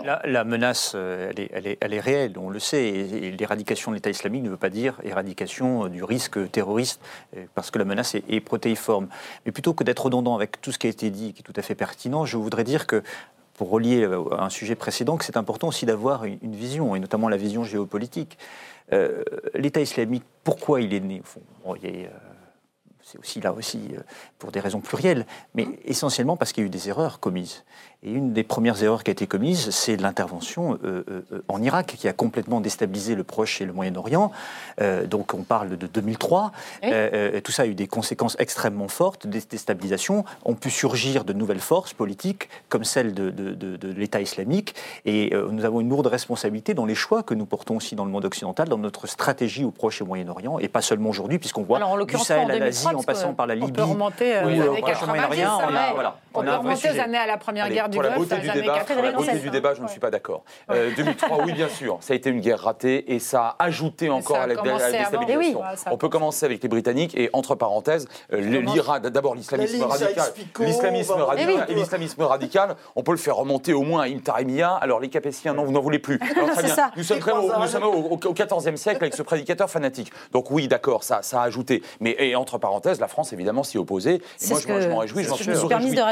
Speaker 12: La, la, menace, euh, elle est, elle, est, elle est, réelle, on le sait. Et, l'éradication de l'État islamique ne veut pas dire éradication euh, du risque terroriste, parce que la menace est, protéiforme. Mais plutôt que d'être redondant avec tout ce qui a été dit, qui est tout à fait pertinent, je voudrais dire que pour relier à un sujet précédent, que c'est important aussi d'avoir une, vision, et notamment la vision géopolitique. L'État islamique, pourquoi il est né au a, c'est aussi là aussi euh, pour des raisons plurielles, mais essentiellement parce qu'il y a eu des erreurs commises. Et une des premières erreurs qui a été commise, c'est l'intervention euh, euh, en Irak, qui a complètement déstabilisé le Proche et le Moyen-Orient. donc on parle de 2003. tout ça a eu des conséquences extrêmement fortes, des déstabilisations. Ont pu surgir de nouvelles forces politiques, comme celle de, de l'État islamique. Et nous avons une lourde responsabilité dans les choix que nous portons aussi dans le monde occidental, dans notre stratégie au Proche et au Moyen-Orient, et pas seulement aujourd'hui, puisqu'on voit du Sahel à l'Asie, en passant par la Libye. On
Speaker 5: peut remonter aux années 90. On, peut remonter aux années à la Première Guerre du Golfe,
Speaker 10: aux années 80. Pour la beauté du débat, je ne suis pas d'accord. 2003, euh, oui, bien sûr, ça a été une guerre ratée et ça a ajouté encore à la déstabilisation. On peut commencer avec les Britanniques et, entre parenthèses, euh, l'Iran, d'abord l'islamisme radical. L'islamisme radical et l'islamisme radical, on peut le faire remonter au moins à Imtarimiya. Alors les Capétiens, non, vous n'en voulez plus. <laughs> Nous sommes au XIVe siècle avec ce prédicateur fanatique. Donc oui, d'accord, ça a ajouté. Mais entre parenthèses, la France, évidemment, s'y opposait. Et moi, je, m'en réjouis. Je m'en suis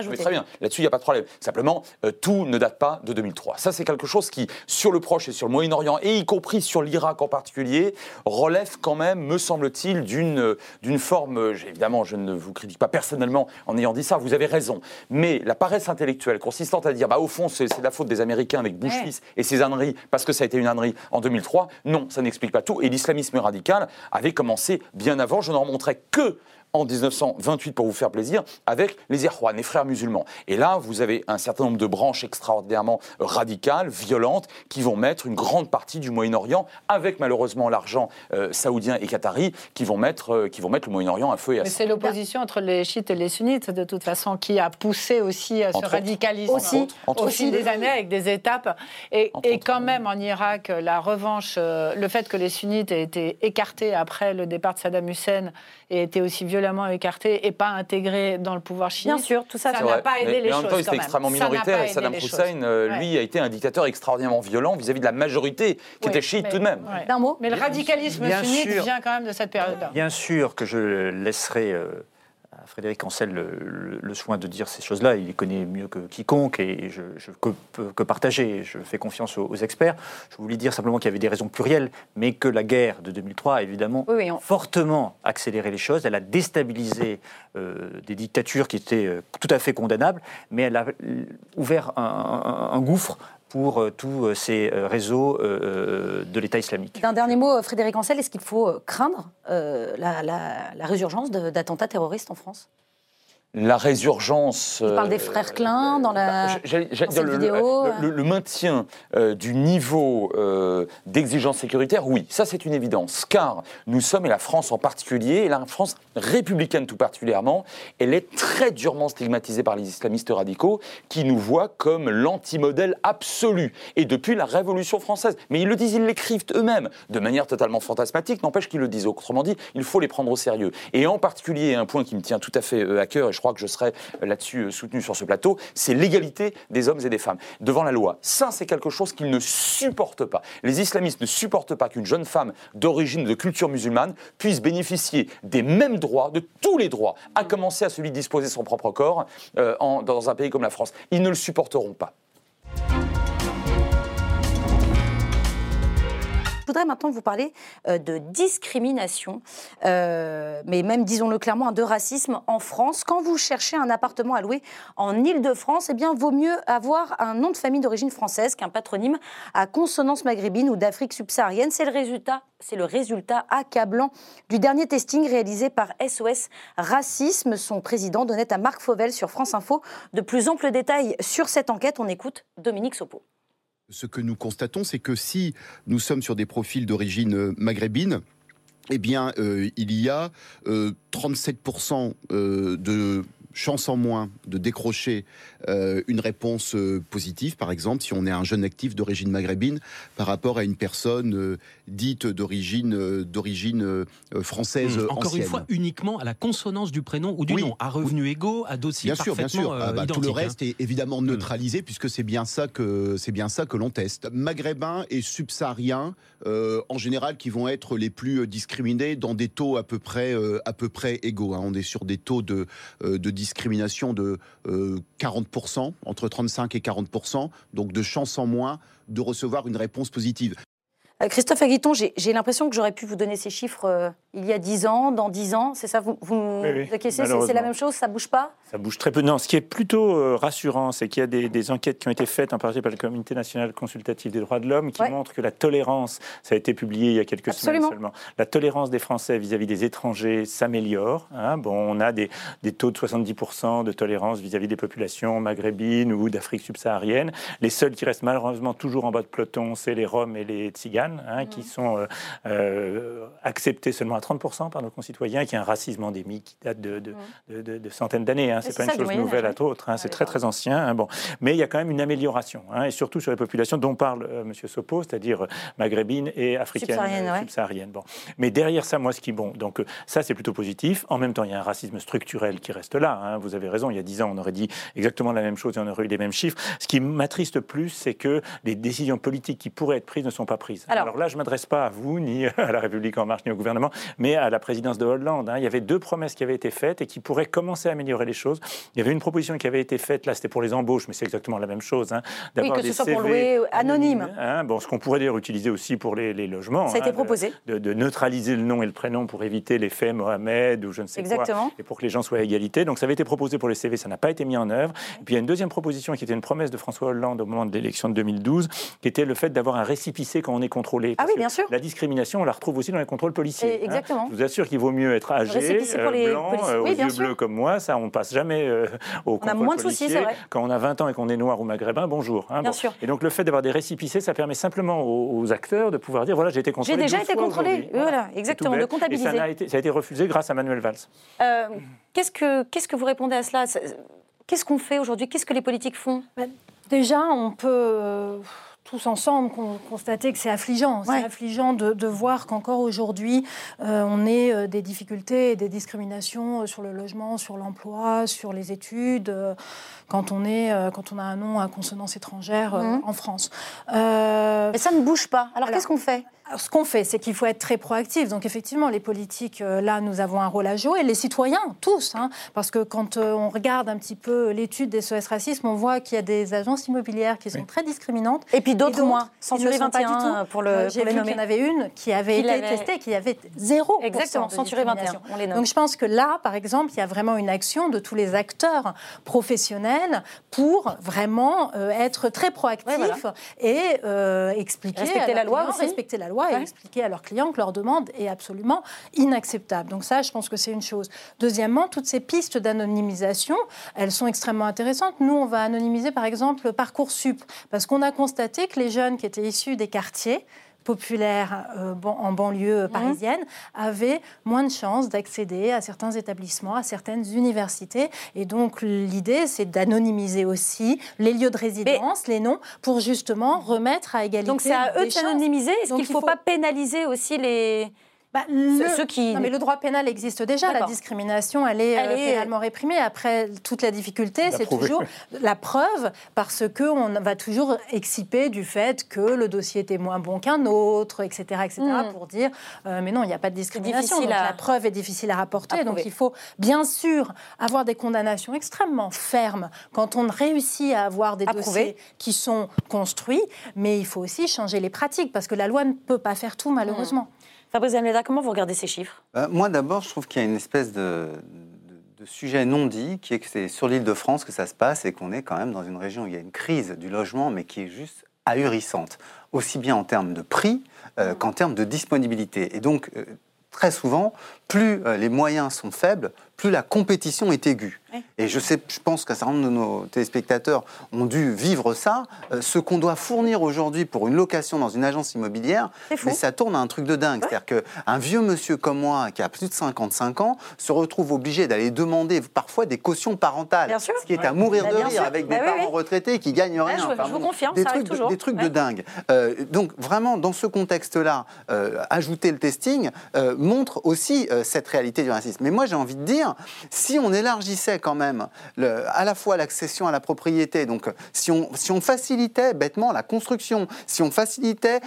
Speaker 10: mais très bien. Là-dessus, il n'y a pas de problème. Simplement, euh, tout ne date pas de 2003. Ça, c'est quelque chose qui, sur le Proche et sur le Moyen-Orient, et y compris sur l'Irak en particulier, relève quand même, me semble-t-il, d'une d'une forme. Évidemment, je ne vous critique pas personnellement en ayant dit ça. Vous avez raison. Mais la paresse intellectuelle consistant à dire, bah, au fond, c'est la faute des Américains avec Bush fils et ses âneries parce que ça a été une ânerie en 2003. Non, ça n'explique pas tout. Et l'islamisme radical avait commencé bien avant. Je n'en remontrais que en 1928 pour vous faire plaisir avec les Irwan, les frères musulmans. Et là, vous avez un certain nombre de branches extraordinairement radicales, violentes, qui vont mettre une grande partie du Moyen-Orient, avec malheureusement l'argent euh, saoudien et qatari, qui vont mettre, euh, qui vont mettre le Moyen-Orient à feu et à
Speaker 5: Mais c'est l'opposition entre les chiites et les sunnites, de toute façon, qui a poussé aussi à ce radicalisme
Speaker 1: aussi,
Speaker 5: au fil des années, avec des étapes. Et, et quand même, en Irak, la revanche, euh, le fait que les sunnites aient été écartés après le départ de Saddam Hussein et été aussi violemment écarté et pas intégré dans le pouvoir chiite.
Speaker 1: Bien sûr, tout ça,
Speaker 5: ça n'a pas aidé les
Speaker 10: mais
Speaker 5: choses.
Speaker 10: En même temps, il était extrêmement minoritaire et Saddam Hussein, euh, lui, a été un dictateur extraordinairement violent vis-à-vis de la majorité qui était chiite tout de même.
Speaker 1: D'un mot
Speaker 5: Mais le radicalisme sunnite vient quand même de cette période-là.
Speaker 12: Bien sûr que je laisserai. Euh, Frédéric Ancel le, soin de dire ces choses-là. Il les connaît mieux que quiconque et je, je peux que partager. Je fais confiance aux, experts. Je voulais dire simplement qu'il y avait des raisons plurielles, mais que la guerre de 2003 a évidemment fortement accéléré les choses. Elle a déstabilisé euh, des dictatures qui étaient euh, tout à fait condamnables, mais elle a ouvert un gouffre pour euh, tous euh, ces euh, réseaux de l'État islamique.
Speaker 1: D'un dernier mot, Frédéric Ancel, est-ce qu'il faut craindre la, la résurgence d'attentats terroristes en France?
Speaker 10: La résurgence.
Speaker 1: Il parle des frères Klein dans la bah,
Speaker 10: le, vidéo. Le, maintien euh, du niveau euh, d'exigence sécuritaire, oui, ça c'est une évidence, car nous sommes, et la France en particulier, et la France républicaine tout particulièrement, elle est très durement stigmatisée par les islamistes radicaux, qui nous voient comme l'antimodèle absolu, et depuis la Révolution française. Mais ils le disent, ils l'écrivent eux-mêmes, de manière totalement fantasmatique, n'empêche qu'ils le disent. Autrement dit, il faut les prendre au sérieux. Et en particulier, un point qui me tient tout à fait euh, à cœur, je crois que je serai là-dessus euh, soutenu sur ce plateau, c'est l'égalité des hommes et des femmes devant la loi. Ça, c'est quelque chose qu'ils ne supportent pas. Les islamistes ne supportent pas qu'une jeune femme d'origine de culture musulmane puisse bénéficier des mêmes droits, de tous les droits, à commencer à celui de disposer son propre corps euh, dans un pays comme la France. Ils ne le supporteront pas.
Speaker 1: Voudrais maintenant vous parler euh, de discrimination, euh, mais même, disons-le clairement, de racisme en France. Quand vous cherchez un appartement à louer en Ile-de-France, eh bien, vaut mieux avoir un nom de famille d'origine française qu'un patronyme à consonance maghrébine ou d'Afrique subsaharienne. C'est le résultat c'est le résultat accablant du dernier testing réalisé par SOS Racisme. Son président donnait à Marc Fauvel sur France Info de plus amples détails sur cette enquête. On écoute Dominique Sopo.
Speaker 27: Ce que nous constatons, c'est que si nous sommes sur des profils d'origine euh, maghrébine, eh bien, euh, il y a 37% euh, de chance en moins de décrocher euh, une réponse euh, positive, par exemple, si on est un jeune actif d'origine maghrébine par rapport à une personne euh, dite d'origine d'origine française.
Speaker 28: Mmh. Encore
Speaker 27: une
Speaker 28: fois, uniquement à la consonance du prénom ou du nom, à revenus égaux, à dossier
Speaker 27: bien sûr, bien sûr.
Speaker 28: Ah bah,
Speaker 27: tout le reste est évidemment mmh. neutralisé puisque c'est bien ça que c'est bien ça que l'on teste. Maghrébins et subsahariens, en général, qui vont être les plus discriminés dans des taux à peu près à peu près égaux. Hein. On est sur des taux de de discrimination de 40%, euh, entre 35 et 40%, donc de chance en moins de recevoir une réponse positive.
Speaker 1: Euh, Christophe Aguiton, j'ai l'impression que j'aurais pu vous donner ces chiffres euh, il y a 10 ans, dans 10 ans. C'est ça, vous, vous, C'est la même chose Ça bouge pas?
Speaker 20: Ça bouge très peu. Non, ce qui est plutôt euh, rassurant, c'est qu'il y a des, enquêtes qui ont été faites en particulier par le Comité national consultatif des droits de l'homme qui montrent que la tolérance, ça a été publié il y a quelques semaines seulement, la tolérance des Français vis-à-vis des étrangers s'améliore. Hein. Bon, on a des, taux de 70% de tolérance vis-à-vis des populations maghrébines ou d'Afrique subsaharienne. Les seuls qui restent malheureusement toujours en bas de peloton, c'est les Roms et les Tziganes. Hein, qui sont euh, euh, acceptés seulement à 30% par nos concitoyens, qui est un racisme endémique qui date de, de, centaines d'années. Hein. C'est pas une chose nouvelle à d'autres. Hein. C'est très très ancien. Bon, mais il y a quand même une amélioration, et surtout sur les populations dont parle euh, M. Sopo, c'est-à-dire maghrébines et africaines, subsahariennes. Bon, mais derrière ça, moi, ce qui est bon, donc ça c'est plutôt positif. En même temps, il y a un racisme structurel qui reste là. Vous avez raison. Il y a 10 ans, on aurait dit exactement la même chose et on aurait eu les mêmes chiffres. Ce qui m'attriste plus, c'est que les décisions politiques qui pourraient être prises ne sont pas prises. Alors, là, je ne m'adresse pas à vous, ni <laughs> à la République en marche, ni au gouvernement, mais à la présidence de Hollande. Hein. Il y avait deux promesses qui avaient été faites et qui pourraient commencer à améliorer les choses. Il y avait une proposition qui avait été faite, là, c'était pour les embauches, mais c'est exactement la même chose. Hein,
Speaker 1: oui, que ce soit pour louer anonyme.
Speaker 20: Hein. bon, ce qu'on pourrait d'ailleurs utiliser aussi pour les, logements.
Speaker 1: Ça a été proposé.
Speaker 20: De, de, neutraliser le nom et le prénom pour éviter l'effet Mohamed ou je ne sais
Speaker 1: exactement.
Speaker 20: quoi. Et pour que les gens soient à égalité. Donc ça avait été proposé pour les CV, ça n'a pas été mis en œuvre. Et puis il y a une deuxième proposition qui était une promesse de François Hollande au moment de l'élection de 2012, qui était le fait d'avoir un récipicé quand on est
Speaker 1: ah oui, bien sûr.
Speaker 20: La discrimination, on la retrouve aussi dans les contrôles policiers.
Speaker 1: Hein. exactement.
Speaker 20: Je vous assure qu'il vaut mieux être âgé, euh, blanc, euh, aux yeux bleus comme moi. Ça, on passe jamais euh, au contrôle On a moins de soucis, c'est vrai. Quand on a 20 ans et qu'on est noir ou maghrébin, bonjour.
Speaker 1: Hein, bien sûr.
Speaker 20: Et donc le fait d'avoir des récipicés, ça permet simplement aux, acteurs de pouvoir dire voilà, j'ai été contrôlé.
Speaker 1: J'ai déjà été contrôlé. Voilà, exactement, de comptabiliser.
Speaker 20: Et ça a, été, ça a été refusé grâce à Manuel Valls.
Speaker 1: qu'est-ce que qu'est-ce que vous répondez à cela? Qu'est-ce qu'on fait aujourd'hui? Qu'est-ce que les politiques font?
Speaker 21: Ben, Déjà, on peut tous ensemble constater que c'est affligeant. C'est affligeant de, voir qu'encore aujourd'hui, euh, on ait euh, des difficultés et des discriminations euh, sur le logement, sur l'emploi, sur les études, quand, on est, quand on a un nom à consonance étrangère mmh. en France.
Speaker 1: Mais ça ne bouge pas. Alors qu'est-ce qu'on fait?
Speaker 21: Ce qu'on fait, c'est qu'il faut être très proactif. Donc effectivement, les politiques, euh, là, nous avons un rôle à jouer, les citoyens, tous. Hein. parce que quand euh, on regarde un petit peu l'étude des SOS Racisme, on voit qu'il y a des agences immobilières qui sont très discriminantes.
Speaker 1: Et puis d'autres moins. Century 21 pour le
Speaker 21: euh, J'ai vu qu'il y en avait une qui avait été testée, qui avait zéro
Speaker 1: Exactement, Century 21,
Speaker 21: on les nomme. Donc je pense que là, par exemple, il y a vraiment une action de tous les acteurs professionnels pour vraiment être très proactifs et expliquer...
Speaker 1: Respecter la loi aussi.
Speaker 21: Respecter la loi et expliquer à leurs clients que leur demande est absolument inacceptable. Donc ça, je pense que c'est une chose. Deuxièmement, toutes ces pistes d'anonymisation, elles sont extrêmement intéressantes. Nous, on va anonymiser par exemple Parcoursup, parce qu'on a constaté que les jeunes qui étaient issus des quartiers, populaires euh, en banlieue mhm. parisienne avaient moins de chances d'accéder à certains établissements, à certaines universités. Et donc l'idée, c'est d'anonymiser aussi les lieux de résidence, les noms, pour justement remettre à égalité.
Speaker 1: Donc c'est à eux de s'anonymiser. Est-ce qu'il ne faut, faut pas pénaliser aussi les
Speaker 21: bah, le, qui... mais le droit pénal existe déjà. La discrimination, elle est, elle euh, est... pénalement réprimée. Après, toute la difficulté, c'est toujours la preuve, parce qu'on va toujours exciper du fait que le dossier était moins bon qu'un autre, etc., etc., hmm. pour dire, euh, mais non, il n'y a pas de discrimination. La preuve est difficile à rapporter. donc il faut bien sûr avoir des condamnations extrêmement fermes quand on réussit à avoir des dossiers qui sont construits, mais il faut aussi changer les pratiques, parce que la loi ne peut pas faire tout, malheureusement. Hmm.
Speaker 1: Fabrice Almeida, comment vous regardez ces chiffres?
Speaker 22: Euh, Moi, d'abord, je trouve qu'il y a une espèce de, sujet non dit, qui est que c'est sur l'île de France que ça se passe et qu'on est quand même dans une région où il y a une crise du logement, mais qui est juste ahurissante, aussi bien en termes de prix euh, qu'en termes de disponibilité. Et donc, euh, très souvent, plus les moyens sont faibles, plus la compétition est aiguë. Et je, sais, je pense qu'un certain nombre de nos téléspectateurs ont dû vivre ça. Euh, ce qu'on doit fournir aujourd'hui pour une location dans une agence immobilière, mais ça tourne à un truc de dingue. C'est-à-dire qu'un vieux monsieur comme moi, qui a plus de 55 ans, se retrouve obligé d'aller demander parfois des cautions parentales.
Speaker 1: Ce
Speaker 22: qui est à mourir bah, de rire avec des bah parents retraités qui gagnent rien.
Speaker 1: je, vous confirme,
Speaker 22: des
Speaker 1: ça
Speaker 22: trucs,
Speaker 1: toujours.
Speaker 22: Des trucs de dingue. Euh, donc vraiment, dans ce contexte-là, euh, ajouter le testing montre aussi cette réalité du racisme. Mais moi, j'ai envie de dire, si on élargissait quand même à la fois l'accession à la propriété, donc si on, si on facilitait bêtement la construction, si on facilitait,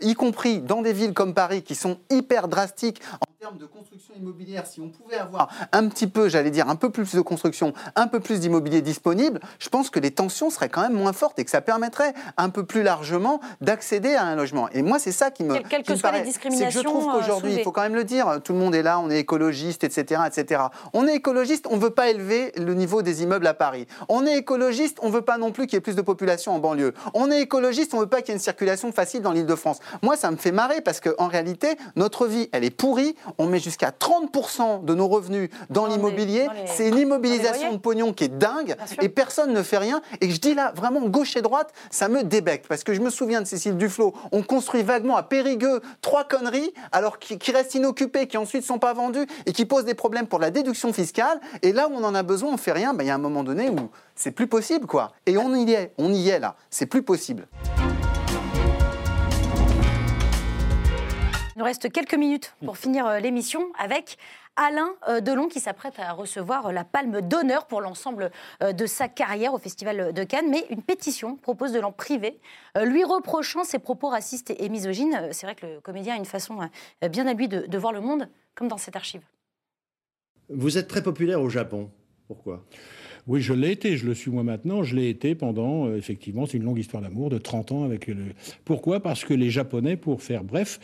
Speaker 22: y compris dans des villes comme Paris qui sont hyper drastiques termes de construction immobilière, si on pouvait avoir un petit peu, j'allais dire, un peu plus de construction, un peu plus d'immobilier disponible, je pense que les tensions seraient quand même moins fortes et que ça permettrait un peu plus largement d'accéder à un logement. Et moi, c'est ça qui me,
Speaker 1: Quelle que soient les discriminations,
Speaker 22: je trouve
Speaker 1: euh,
Speaker 22: qu'aujourd'hui, il faut quand même le dire, tout le monde est là, on est écologiste, etc., etc. On est écologiste, on ne veut pas élever le niveau des immeubles à Paris. On est écologiste, on ne veut pas non plus qu'il y ait plus de population en banlieue. On est écologiste, on ne veut pas qu'il y ait une circulation facile dans l'île de France. Moi, ça me fait marrer parce qu'en réalité, notre vie, elle est pourrie on met jusqu'à 30% de nos revenus dans, l'immobilier. C'est une <laughs> immobilisation de pognon qui est dingue et personne ne fait rien. Et je dis là, vraiment, gauche et droite, ça me débecte. Parce que je me souviens de Cécile Duflot, on construit vaguement à Périgueux trois conneries, alors qui, restent inoccupées, qui ensuite ne sont pas vendues et qui posent des problèmes pour la déduction fiscale. Et là où on en a besoin, on fait rien. Ben, il y a un moment donné où c'est plus possible, quoi. Et on y est, on y est là. C'est plus possible.
Speaker 1: Nous reste quelques minutes pour finir euh, l'émission avec Alain Delon qui s'apprête à recevoir la palme d'honneur pour l'ensemble de sa carrière au Festival de Cannes. Mais une pétition propose de l'en priver, lui reprochant ses propos racistes et misogynes. C'est vrai que le comédien a une façon bien à lui de voir le monde, comme dans cette archive.
Speaker 29: Vous êtes très populaire au Japon. Pourquoi?
Speaker 30: Oui, je l'ai été, je le suis moi maintenant, je l'ai été pendant, euh, effectivement, c'est une longue histoire d'amour de 30 ans avec le... Pourquoi? Parce que les Japonais, pour faire bref,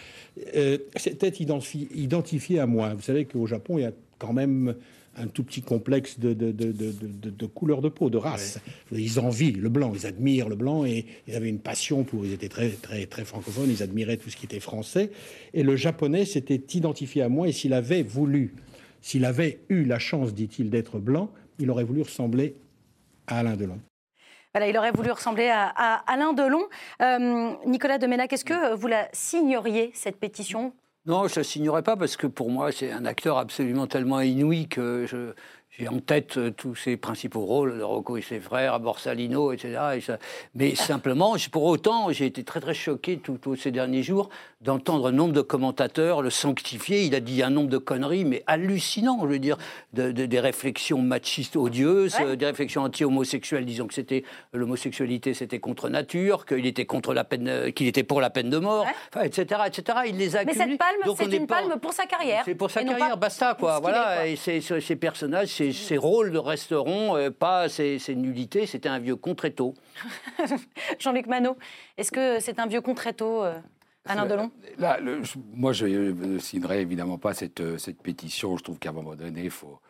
Speaker 30: euh, s'étaient identifiés à moi. Vous savez qu'au Japon, il y a quand même un tout petit complexe de, de, de, de couleur de peau, de race. Ils envient le blanc, ils admirent le blanc et ils avaient une passion pour. Ils étaient très, très, très francophones, ils admiraient tout ce qui était français. Et le japonais s'était identifié à moi et s'il avait voulu s'il avait eu la chance, dit-il, d'être blanc, il aurait voulu ressembler à Alain Delon.
Speaker 1: Voilà, il aurait voulu ressembler à, Alain Delon. Euh, Nicolas Deménac, est-ce que vous la signeriez, cette pétition?
Speaker 6: Non, je ne la signerais pas parce que pour moi, c'est un acteur absolument tellement inouï que je, j'ai en tête euh, tous ses principaux rôles, Rocco et ses frères, Borsalino, etc. Mais simplement, pour autant, j'ai été très très choqué tous ces derniers jours d'entendre un nombre de commentateurs le sanctifier. Il a dit un nombre de conneries, mais hallucinant, je veux dire, des réflexions machistes odieuses, des réflexions anti-homosexuelles, disant que c'était l'homosexualité, c'était contre nature, qu'il était contre la peine, qu'il était pour la peine de mort, etc., etc. Il les a
Speaker 1: Mais cette palme, c'est une palme pour sa carrière.
Speaker 6: C'est pour sa carrière, basta quoi. Voilà, et ces personnages, ces, rôles resteront euh, pas ces, nullités. C'était un vieux contreto. <laughs>
Speaker 1: Jean-Luc Manot, est-ce que c'est un vieux contreto euh, Alain Delon
Speaker 4: là, Moi, je ne signerai évidemment pas cette, euh, cette pétition. Je trouve qu'à un moment donné, il faut,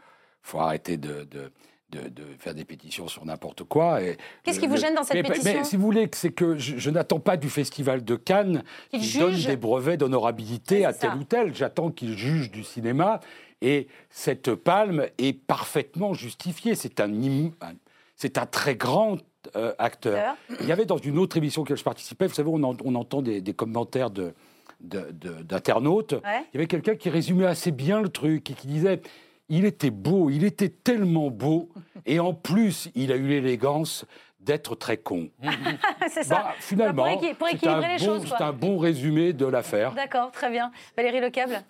Speaker 4: faut arrêter de, de de, faire des pétitions sur n'importe quoi.
Speaker 1: Qu'est-ce qui vous gêne dans cette pétition
Speaker 4: mais, si vous voulez, c'est que je, n'attends pas du Festival de Cannes qu'il donne des brevets d'honorabilité à tel ou tel. J'attends qu'il juge du cinéma. Et cette palme est parfaitement justifiée. C'est un, c'est un très grand euh, acteur. Il y avait dans une autre émission auquel je participais, vous savez, on, entend des, commentaires de, d'internautes. Il y avait quelqu'un qui résumait assez bien le truc et qui disait il était beau, il était tellement beau, et en plus, il a eu l'élégance d'être très con. <laughs>
Speaker 1: c'est ça. Bah,
Speaker 4: finalement,
Speaker 1: pour, équilibrer les choses.
Speaker 4: C'est un bon résumé de l'affaire.
Speaker 1: D'accord, très bien. Valérie Lecable?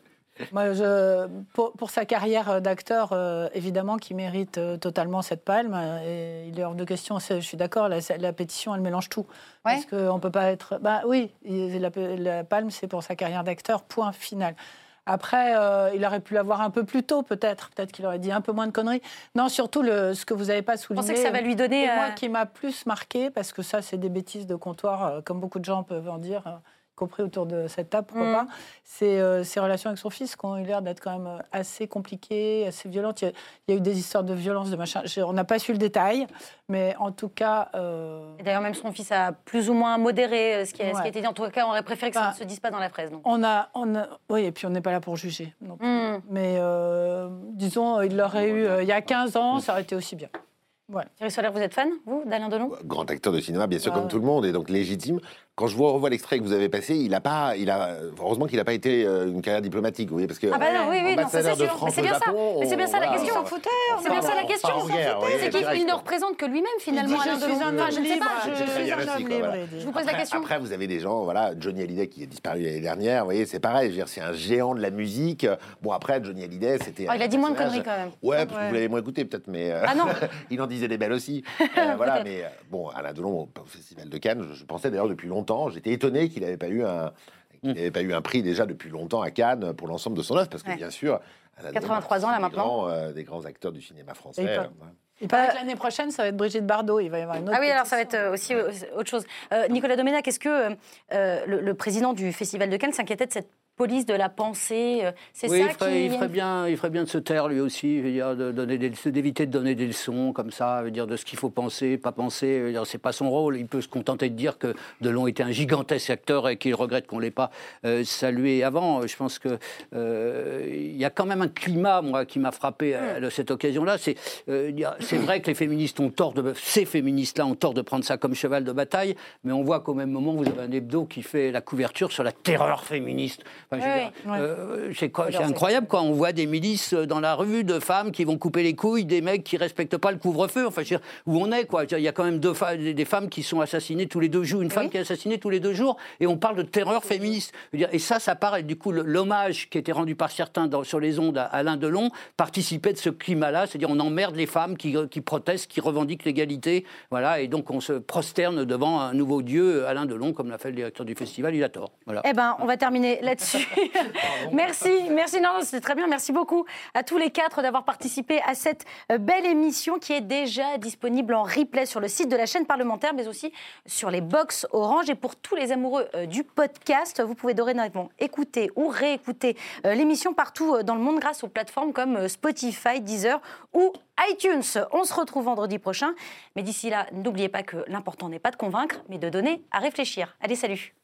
Speaker 5: Moi, je, pour, sa carrière d'acteur, euh, évidemment, qui mérite euh, totalement cette palme. Et il est hors de question. Je suis d'accord. La, pétition, elle mélange tout. Parce qu'on peut pas être. Bah oui, la, palme, c'est pour sa carrière d'acteur. Point final. Après, euh, il aurait pu l'avoir un peu plus tôt, peut-être. Peut-être qu'il aurait dit un peu moins de conneries. Non, surtout le, ce que vous n'avez pas souligné.
Speaker 1: Je pensais que ça va lui donner.
Speaker 5: Moi, qui m'a plus marqué, parce que ça, c'est des bêtises de comptoir, comme beaucoup de gens peuvent en dire compris autour de cette table, pourquoi mm. pas, c'est euh, ses relations avec son fils qui ont eu l'air d'être quand même euh, assez compliquées, assez violentes. Il y, a, eu des histoires de violence, de machin. on n'a pas su le détail, mais en tout cas.
Speaker 1: Euh... D'ailleurs, même son fils a plus ou moins modéré euh, ce qui, a, ce qui a été dit. En tout cas, on aurait préféré que ça ne se dise pas dans la presse. Donc.
Speaker 5: On a, on a, oui, et puis on n'est pas là pour juger. Mm. Mais disons, il l'aurait eu il y a 15 ans, ça aurait été aussi bien.
Speaker 1: Ouais. Thierry Solaire, vous êtes fan, vous, d'Alain Delon?
Speaker 7: Grand acteur de cinéma, bien sûr, comme tout le monde, et donc légitime quand je vois, revois l'extrait que vous avez passé, il a pas, il a, heureusement qu'il n'a pas été euh, une carrière diplomatique, vous voyez, parce que
Speaker 1: ah bah non, oui, oui, non, c'est sûr. Mais c'est bien ça. Mais c'est bien ça la question.
Speaker 5: C'est
Speaker 1: bien ça la question. C'est qu'il ne représente que lui-même finalement.
Speaker 5: Je suis un homme libre.
Speaker 1: Je vous pose la question.
Speaker 7: Après, vous avez des gens, voilà, Johnny Hallyday qui est disparu l'année dernière. Vous voyez, c'est pareil. C'est un géant de la musique. Bon, après, Johnny Hallyday, c'était.
Speaker 1: Ah, il a dit moins de conneries quand même.
Speaker 7: Ouais, parce que vous l'avez moins écouté peut-être, mais.
Speaker 1: Ah non. <laughs>
Speaker 7: Il en disait des belles aussi. <laughs> Euh, voilà, mais bon, Alain Delon au Festival de Cannes, je pensais d'ailleurs depuis longtemps. J'étais étonné qu'il n'avait pas eu un n'avait pas eu un prix déjà depuis longtemps à Cannes pour l'ensemble de son œuvre, parce que bien sûr,
Speaker 1: 83 ans là maintenant,
Speaker 7: euh, des grands acteurs du cinéma français.
Speaker 5: Et pas l'année prochaine, ça va être Brigitte Bardot. Il va y avoir une autre.
Speaker 1: Ah oui, alors ça va être euh, aussi euh, autre chose. Nicolas Doménac, est-ce que le, le, président du Festival de Cannes s'inquiétait de cette police de la pensée. Euh, c'est
Speaker 6: oui, ça il ferait, il ferait bien, il ferait bien de se taire lui aussi, de d'éviter de donner des leçons comme ça, veut dire de ce qu'il faut penser, pas penser. C'est pas son rôle. Il peut se contenter de dire que Delon était un gigantesque acteur et qu'il regrette qu'on l'ait pas euh, salué avant. Je pense que euh, il y a quand même un climat, moi, qui m'a frappé à, hmm. cette occasion-là. C'est c'est vrai que les féministes ont tort de ces féministes-là ont tort de prendre ça comme cheval de bataille, mais on voit qu'au même moment vous avez un hebdo qui fait la couverture sur la terreur féministe c'est incroyable quand on voit des milices dans la rue de femmes qui vont couper les couilles des mecs qui respectent pas le couvre-feu. Enfin, où on est, quoi. Il y a quand même deux des femmes qui sont assassinées tous les deux jours, une femme qui est assassinée tous les deux jours, et on parle de terreur féministe. Et ça, ça paraît, du coup, l'hommage qui était rendu par certains sur les ondes à Alain Delon participait de ce climat-là, c'est-à-dire on emmerde les femmes qui, qui protestent, qui revendiquent l'égalité, voilà, et donc on se prosterne devant un nouveau dieu, Alain Delon, comme l'a fait le directeur du festival, il a tort. Voilà.
Speaker 1: Eh ben, on va terminer là-dessus. <laughs> merci, merci, non, c'était très bien, merci beaucoup à tous les quatre d'avoir participé à cette euh, belle émission qui est déjà disponible en replay sur le site de la chaîne parlementaire, mais aussi sur les box Orange. Et pour tous les amoureux euh, du podcast, vous pouvez dorénavant écouter ou réécouter euh, l'émission partout dans le monde grâce aux plateformes comme Spotify, Deezer ou iTunes. On se retrouve vendredi prochain. Mais d'ici là, n'oubliez pas que l'important n'est pas de convaincre, mais de donner à réfléchir. Allez, salut